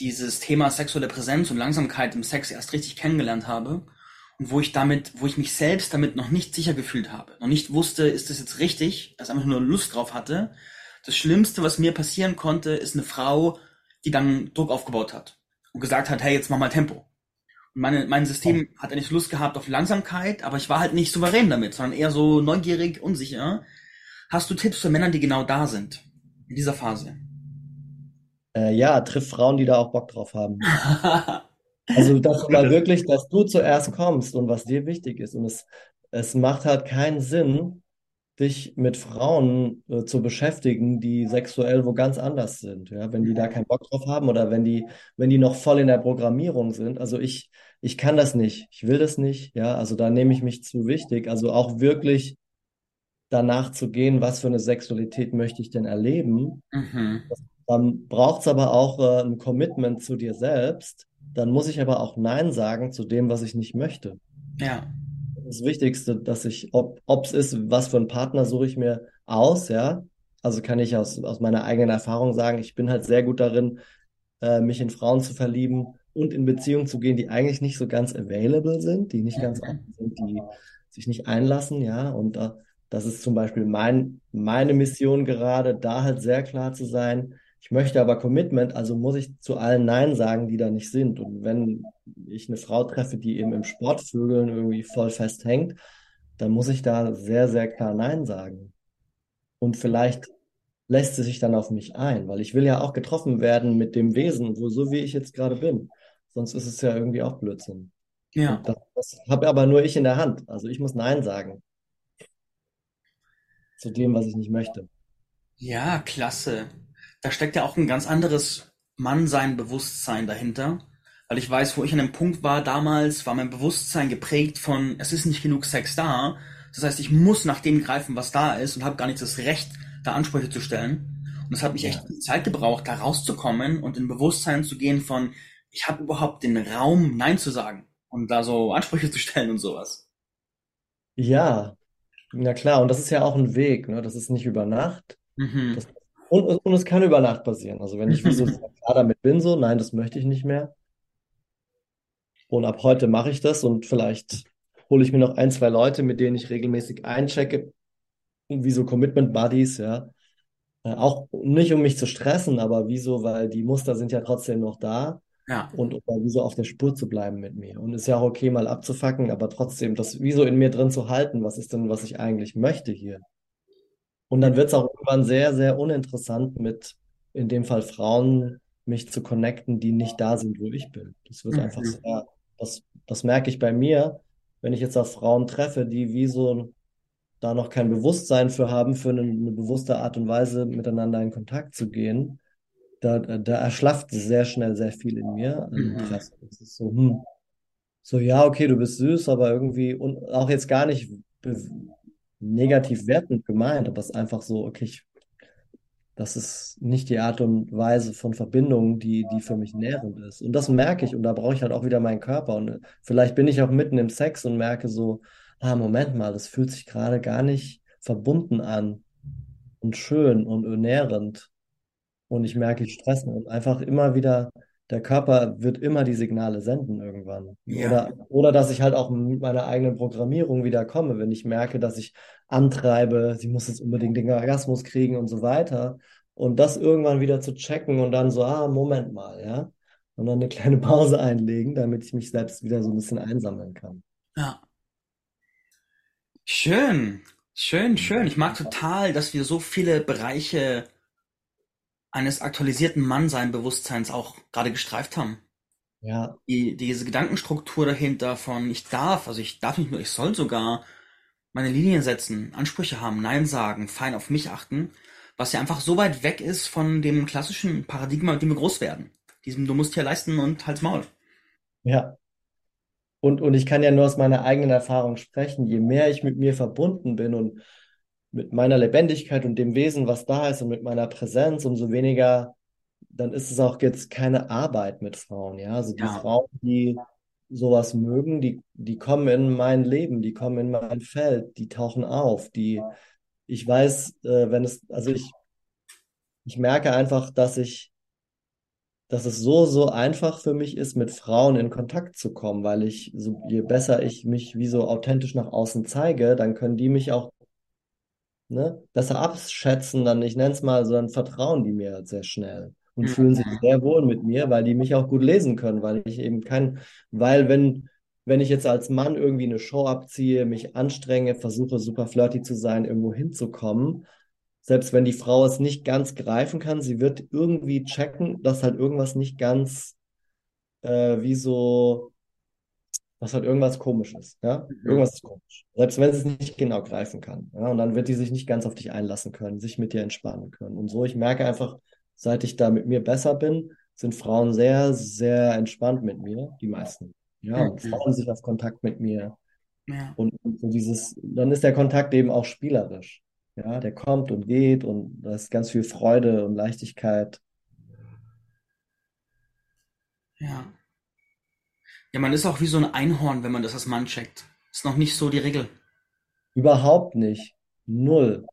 dieses Thema sexuelle Präsenz und Langsamkeit im Sex erst richtig kennengelernt habe und wo ich damit, wo ich mich selbst damit noch nicht sicher gefühlt habe, noch nicht wusste, ist das jetzt richtig, dass einfach nur Lust drauf hatte. Das Schlimmste, was mir passieren konnte, ist eine Frau, die dann Druck aufgebaut hat und gesagt hat, hey, jetzt mach mal Tempo. Meine, mein System hat eigentlich Lust gehabt auf Langsamkeit, aber ich war halt nicht souverän damit, sondern eher so neugierig, unsicher. Hast du Tipps für Männer, die genau da sind, in dieser Phase? Äh, ja, triff Frauen, die da auch Bock drauf haben. also, dass mal wirklich, dass du zuerst kommst und was dir wichtig ist. Und es, es macht halt keinen Sinn, dich mit Frauen äh, zu beschäftigen, die sexuell wo ganz anders sind, ja, wenn die da keinen Bock drauf haben oder wenn die, wenn die noch voll in der Programmierung sind. Also ich, ich kann das nicht, ich will das nicht, ja, also da nehme ich mich zu wichtig. Also auch wirklich danach zu gehen, was für eine Sexualität möchte ich denn erleben. Mhm. Dann braucht es aber auch äh, ein Commitment zu dir selbst. Dann muss ich aber auch Nein sagen zu dem, was ich nicht möchte. Ja das Wichtigste, dass ich, ob es ist, was für einen Partner suche ich mir aus, ja. Also kann ich aus, aus meiner eigenen Erfahrung sagen, ich bin halt sehr gut darin, äh, mich in Frauen zu verlieben und in Beziehungen zu gehen, die eigentlich nicht so ganz available sind, die nicht ganz offen sind, die sich nicht einlassen, ja. Und äh, das ist zum Beispiel mein, meine Mission gerade, da halt sehr klar zu sein, Ich möchte aber Commitment, also muss ich zu allen Nein sagen, die da nicht sind. Und wenn ich eine Frau treffe, die eben im Sportvögeln irgendwie voll festhängt, dann muss ich da sehr, sehr klar Nein sagen. Und vielleicht lässt sie sich dann auf mich ein, weil ich will ja auch getroffen werden mit dem Wesen, wo so wie ich jetzt gerade bin. Sonst ist es ja irgendwie auch Blödsinn. Ja. Und das, das habe aber nur ich in der Hand. Also ich muss Nein sagen zu dem, was ich nicht möchte. Ja, klasse. Da steckt ja auch ein ganz anderes Mannsein, Bewusstsein dahinter. Weil ich weiß, wo ich an dem Punkt war damals, war mein Bewusstsein geprägt von, es ist nicht genug Sex da. Das heißt, ich muss nach dem greifen, was da ist und habe gar nicht das Recht, da Ansprüche zu stellen. Und es hat mich echt Zeit gebraucht, da rauszukommen und in Bewusstsein zu gehen von, ich habe überhaupt den Raum, Nein zu sagen und da so Ansprüche zu stellen und sowas. Ja, na klar, und das ist ja auch ein Weg, ne? Das ist nicht über Nacht. Mhm. Das, und, und es kann über Nacht passieren. Also wenn ich so klar damit bin, so, nein, das möchte ich nicht mehr. Und ab heute mache ich das und vielleicht hole ich mir noch ein, zwei Leute, mit denen ich regelmäßig einchecke, wie so Commitment Buddies, ja. Äh, Auch nicht, um mich zu stressen, aber wieso, weil die Muster sind ja trotzdem noch da Ja, und um wieso auf der Spur zu bleiben mit mir. Und ist ja auch okay, mal abzufacken, aber trotzdem das wieso in mir drin zu halten, was ist denn, was ich eigentlich möchte hier? Und dann wird es auch irgendwann sehr, sehr uninteressant mit, in dem Fall Frauen, mich zu connecten, die nicht da sind, wo ich bin. Das wird einfach Mhm. sehr, das, das merke ich bei mir, wenn ich jetzt auf Frauen treffe, die wie so da noch kein Bewusstsein für haben, für eine, eine bewusste Art und Weise miteinander in Kontakt zu gehen, da, da erschlafft sehr schnell sehr viel in mir Mhm. Es ist so, hm, so, ja, okay, du bist süß, aber irgendwie, und auch jetzt gar nicht negativ wertend gemeint, aber es ist einfach so, okay, ich, das ist nicht die Art und Weise von Verbindung, die, die für mich nährend ist. Und das merke ich und da brauche ich halt auch wieder meinen Körper. Und äh, vielleicht bin ich auch mitten im Sex und merke so, ah, Moment mal, das fühlt sich gerade gar nicht verbunden an und schön und nährend. Und ich merke, ich stress mich und einfach immer wieder, der Körper wird immer die Signale senden irgendwann. Ja. Oder, oder dass ich halt auch mit meiner eigenen Programmierung wieder komme, wenn ich merke, dass ich antreibe, sie muss jetzt unbedingt den Orgasmus kriegen und so weiter. Und das irgendwann wieder zu checken und dann so, ah, Moment mal, ja. Und dann eine kleine Pause einlegen, damit ich mich selbst wieder so ein bisschen einsammeln kann. Ja. Schön, schön, schön. Ich mag total, dass wir so viele Bereiche eines aktualisierten Mannsein-Bewusstseins auch gerade gestreift haben. Ja, Die, diese Gedankenstruktur dahinter von ich darf, also ich darf nicht nur, ich soll sogar meine Linien setzen, Ansprüche haben, Nein sagen, fein auf mich achten, was ja einfach so weit weg ist von dem klassischen Paradigma, mit dem wir groß werden. Diesem du musst hier leisten und halt's Maul. ja. Und, und ich kann ja nur aus meiner eigenen Erfahrung sprechen. Je mehr ich mit mir verbunden bin und mit meiner Lebendigkeit und dem Wesen, was da ist und mit meiner Präsenz, umso weniger, dann ist es auch jetzt keine Arbeit mit Frauen. Ja, also die Ja. Frauen, die sowas mögen, die, die kommen in mein Leben, die kommen in mein Feld, die tauchen auf, die, ich weiß, äh, wenn es, also ich, ich merke einfach, dass ich, dass es so, so einfach für mich ist, mit Frauen in Kontakt zu kommen, weil ich, so, je besser ich mich wie so authentisch nach außen zeige, dann können die mich auch, ne, besser abschätzen, dann, ich nenne es mal, so dann vertrauen die mir sehr schnell und Mhm. fühlen sich sehr wohl mit mir, weil die mich auch gut lesen können, weil ich eben kein, weil wenn, wenn ich jetzt als Mann irgendwie eine Show abziehe, mich anstrenge, versuche super flirty zu sein, irgendwo hinzukommen, selbst wenn die Frau es nicht ganz greifen kann, sie wird irgendwie checken, dass halt irgendwas nicht ganz äh, wie so, dass halt irgendwas komisch ist, ja? Mhm. Irgendwas ist komisch. Selbst wenn sie es nicht genau greifen kann, ja? Und dann wird die sich nicht ganz auf dich einlassen können, sich mit dir entspannen können. Und so, ich merke einfach, seit ich da mit mir besser bin, sind Frauen sehr, sehr entspannt mit mir, die meisten. Ja, und Mhm. freuen sich auf Kontakt mit mir. Ja. Und, und so dieses, dann ist der Kontakt eben auch spielerisch. Ja, der kommt und geht und da ist ganz viel Freude und Leichtigkeit. Ja. Ja, man ist auch wie so ein Einhorn, wenn man das als Mann checkt. Ist noch nicht so die Regel. Überhaupt nicht. Null.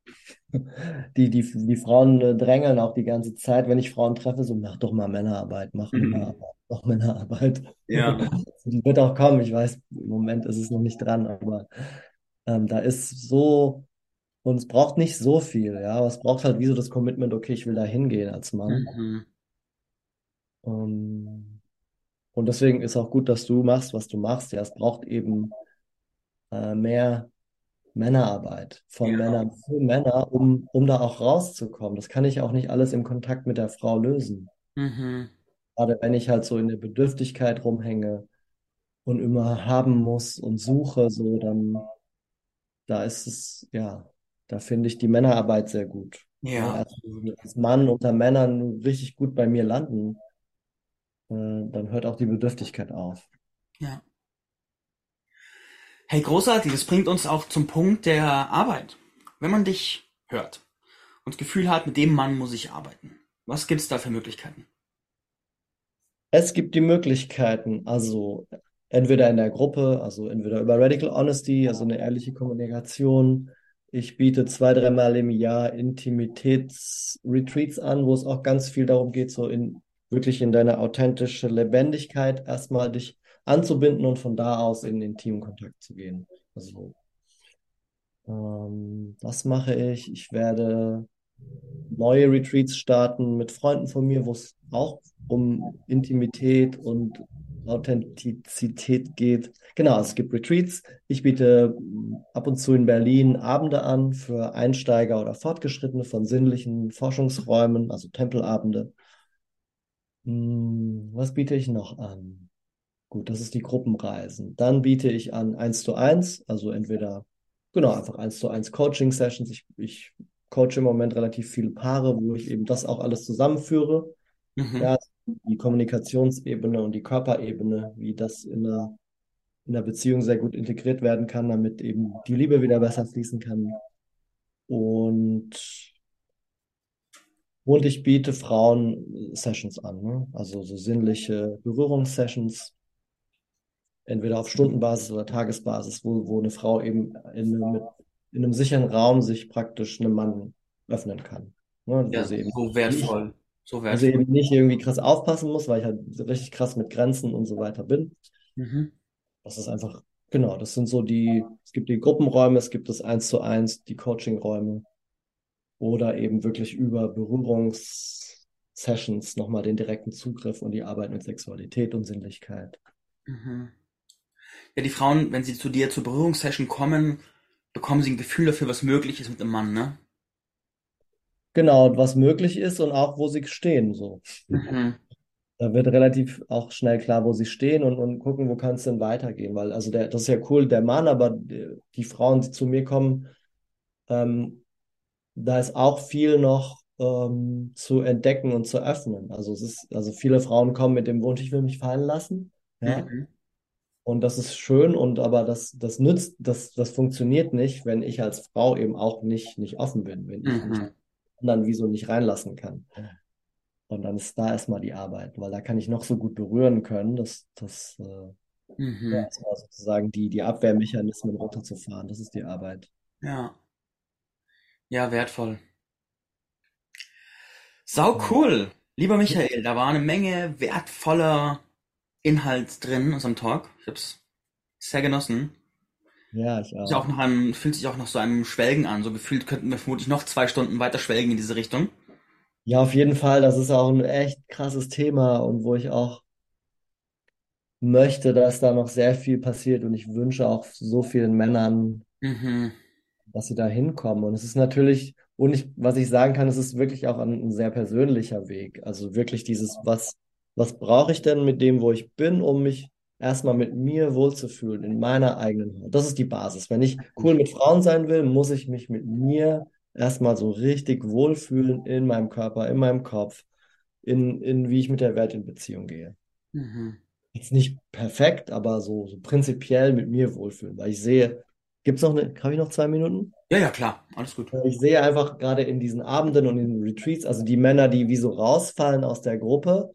Die, die, die Frauen äh, drängeln auch die ganze Zeit, wenn ich Frauen treffe, so, mach doch mal Männerarbeit, mach Mhm. Männerarbeit, mach Männerarbeit. Ja. Die wird auch kommen, ich weiß, im Moment ist es noch nicht dran, aber ähm, da ist so, Und es braucht nicht so viel, ja, aber es braucht halt wie so das Commitment, okay, ich will da hingehen als Mann. Mhm. Ähm, und deswegen ist auch gut, dass du machst, was du machst. Ja, es braucht eben äh, mehr Männerarbeit von Ja. Männern für Männer, um, um da auch rauszukommen. Das kann ich auch nicht alles im Kontakt mit der Frau lösen. Mhm. Gerade wenn ich halt so in der Bedürftigkeit rumhänge und immer haben muss und suche, so dann, da ist es, ja, da finde ich die Männerarbeit sehr gut. Ja, Ne? Als, Mann unter Männern richtig gut bei mir landen, dann hört auch die Bedürftigkeit auf. Ja. Hey, großartig, das bringt uns auch zum Punkt der Arbeit. Wenn man dich hört und das Gefühl hat, mit dem Mann muss ich arbeiten, was gibt's da für Möglichkeiten? Es gibt die Möglichkeiten, also entweder in der Gruppe, also entweder über Radical Honesty, also eine ehrliche Kommunikation. Ich biete zwei, dreimal im Jahr Intimitätsretreats an, wo es auch ganz viel darum geht, so in wirklich in deine authentische Lebendigkeit erstmal dich anzubinden und von da aus in intimen Kontakt zu gehen. Also, ähm, das mache ich. Ich werde neue Retreats starten mit Freunden von mir, wo es auch um Intimität und Authentizität geht. Genau, es gibt Retreats. Ich biete mm, ab und zu in Berlin Abende an für Einsteiger oder Fortgeschrittene von sinnlichen Forschungsräumen, also Tempelabende. Hm, Was biete ich noch an? Gut, das ist die Gruppenreisen. Dann biete ich an eins zu eins, also entweder, genau, einfach eins zu eins Coaching-Sessions. Ich, ich coache im Moment relativ viele Paare, wo ich eben das auch alles zusammenführe. Mhm. Ja, die Kommunikationsebene und die Körperebene, wie das in einer, in einer Beziehung sehr gut integriert werden kann, damit eben die Liebe wieder besser fließen kann. Und, und ich biete Frauen Sessions an, ne? Also so sinnliche Berührungssessions, entweder auf Stundenbasis oder Tagesbasis, wo, wo eine Frau eben in, einem- in einem sicheren Raum sich praktisch einem Mann öffnen kann. Ne? Ja, sie eben so nicht wertvoll. So wertvoll. eben nicht irgendwie krass aufpassen muss, weil ich halt richtig krass mit Grenzen und so weiter bin. Mhm. Das Das ist einfach, genau, das sind so die, es gibt die Gruppenräume, es gibt das eins zu eins, die Coachingräume oder eben wirklich über Berührungssessions nochmal den direkten Zugriff und die Arbeit mit Sexualität und Sinnlichkeit. Mhm. Ja, die Frauen, wenn sie zu dir zur Berührungssession kommen, bekommen sie ein Gefühl dafür, was möglich ist mit einem Mann, ne? Genau, was möglich ist und auch, wo sie stehen, so. Mhm. Da wird relativ auch schnell klar, wo sie stehen und, und gucken, wo kann es denn weitergehen. Weil, also der, das ist ja cool, der Mann, aber die, die Frauen, die zu mir kommen, ähm, da ist auch viel noch ähm, zu entdecken und zu öffnen. Also es ist, also viele Frauen kommen mit dem Wunsch, ich will mich fallen lassen. Ja. Mhm. Und das ist schön, und aber das, das nützt, das, das funktioniert nicht, wenn ich als Frau eben auch nicht, nicht offen bin, wenn ich mich Mhm. anderen wieso nicht reinlassen kann. Und dann ist da erstmal die Arbeit, weil da kann ich noch so gut berühren können, dass das äh, ja, Mhm. erstmal sozusagen die, die Abwehrmechanismen runterzufahren. Das ist die Arbeit. Ja. Ja, wertvoll. Sau cool. Lieber Michael, da war eine Menge wertvoller Inhalt drin in unserem Talk. Ich hab's sehr genossen. Ja, ich Ist auch auch. nach einem, fühlt sich auch nach so einem Schwelgen an. So gefühlt könnten wir vermutlich noch zwei Stunden weiter schwelgen in diese Richtung. Ja, auf jeden Fall. Das ist auch ein echt krasses Thema und wo ich auch möchte, dass da noch sehr viel passiert. Und ich wünsche auch so vielen Männern, Mhm. Dass sie da hinkommen. Und es ist natürlich, und ich, was ich sagen kann, es ist wirklich auch ein, ein sehr persönlicher Weg. Also wirklich dieses, was, was brauche ich denn mit dem, wo ich bin, um mich erstmal mit mir wohlzufühlen, in meiner eigenen Haut. Das ist die Basis. Wenn ich cool mit Frauen sein will, muss ich mich mit mir erstmal so richtig wohlfühlen in meinem Körper, in meinem Kopf, in, in wie ich mit der Welt in Beziehung gehe. Mhm. Jetzt nicht perfekt, aber so, so prinzipiell mit mir wohlfühlen, weil ich sehe, gibt es noch eine, habe ich noch zwei Minuten? Ja, ja, klar. Alles gut. Ich sehe einfach gerade in diesen Abenden und in den Retreats, also die Männer, die wie so rausfallen aus der Gruppe,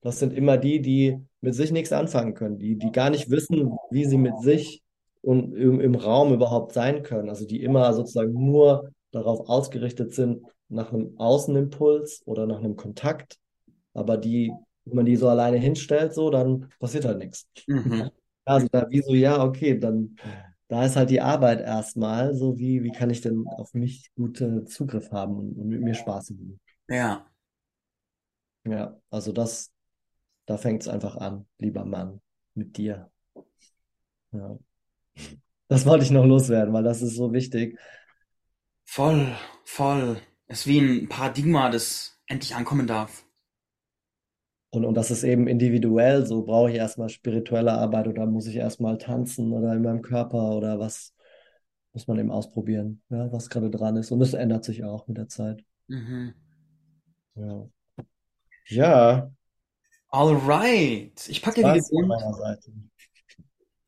das sind immer die, die mit sich nichts anfangen können, die, die gar nicht wissen, wie sie mit sich und im, im Raum überhaupt sein können. Also die immer sozusagen nur darauf ausgerichtet sind, nach einem Außenimpuls oder nach einem Kontakt. Aber die, wenn man die so alleine hinstellt, so, dann passiert halt nichts. Mhm. Also da wie so, ja, okay, dann, da ist halt die Arbeit erstmal, so wie, wie kann ich denn auf mich guten Zugriff haben und, und mit mir Spaß haben. Ja. Ja, also das, da fängt es einfach an, lieber Mann, mit dir. Ja. Das wollte ich noch loswerden, weil das ist so wichtig. Voll, voll. Es ist wie ein Paradigma, das endlich ankommen darf. Und, und das ist eben individuell, so brauche ich erstmal spirituelle Arbeit oder muss ich erstmal tanzen oder in meinem Körper oder was muss man eben ausprobieren, ja, was gerade dran ist. Und das ändert sich auch mit der Zeit. Mhm. Ja. Ja, Alright. Ich packe wie gewohnt,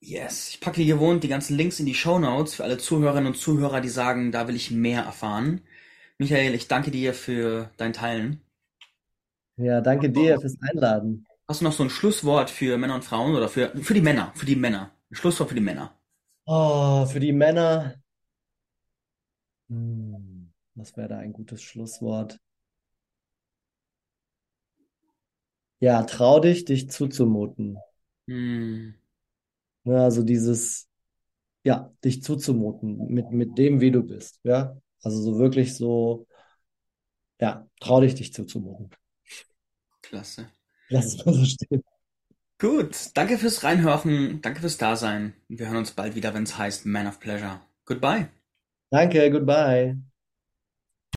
yes, ich packe wie gewohnt die ganzen Links in die Show Notes für alle Zuhörerinnen und Zuhörer, die sagen, da will ich mehr erfahren. Michael, ich danke dir für dein Teilen. Ja, danke dir fürs Einladen. Hast du noch so ein Schlusswort für Männer und Frauen oder für, für die Männer, für die Männer? Ein Schlusswort für die Männer. Oh, für die Männer, hm, was wäre da ein gutes Schlusswort? Ja, trau dich, dich zuzumuten. Hm, Ja, also dieses, ja, dich zuzumuten mit, mit dem, wie du bist. Ja, also so wirklich so, ja, trau dich, dich zuzumuten. Klasse. Lass es mal so stehen. Gut, danke fürs Reinhören, danke fürs Dasein. Wir hören uns bald wieder, wenn es heißt Man of Pleasure. Goodbye. Danke, goodbye.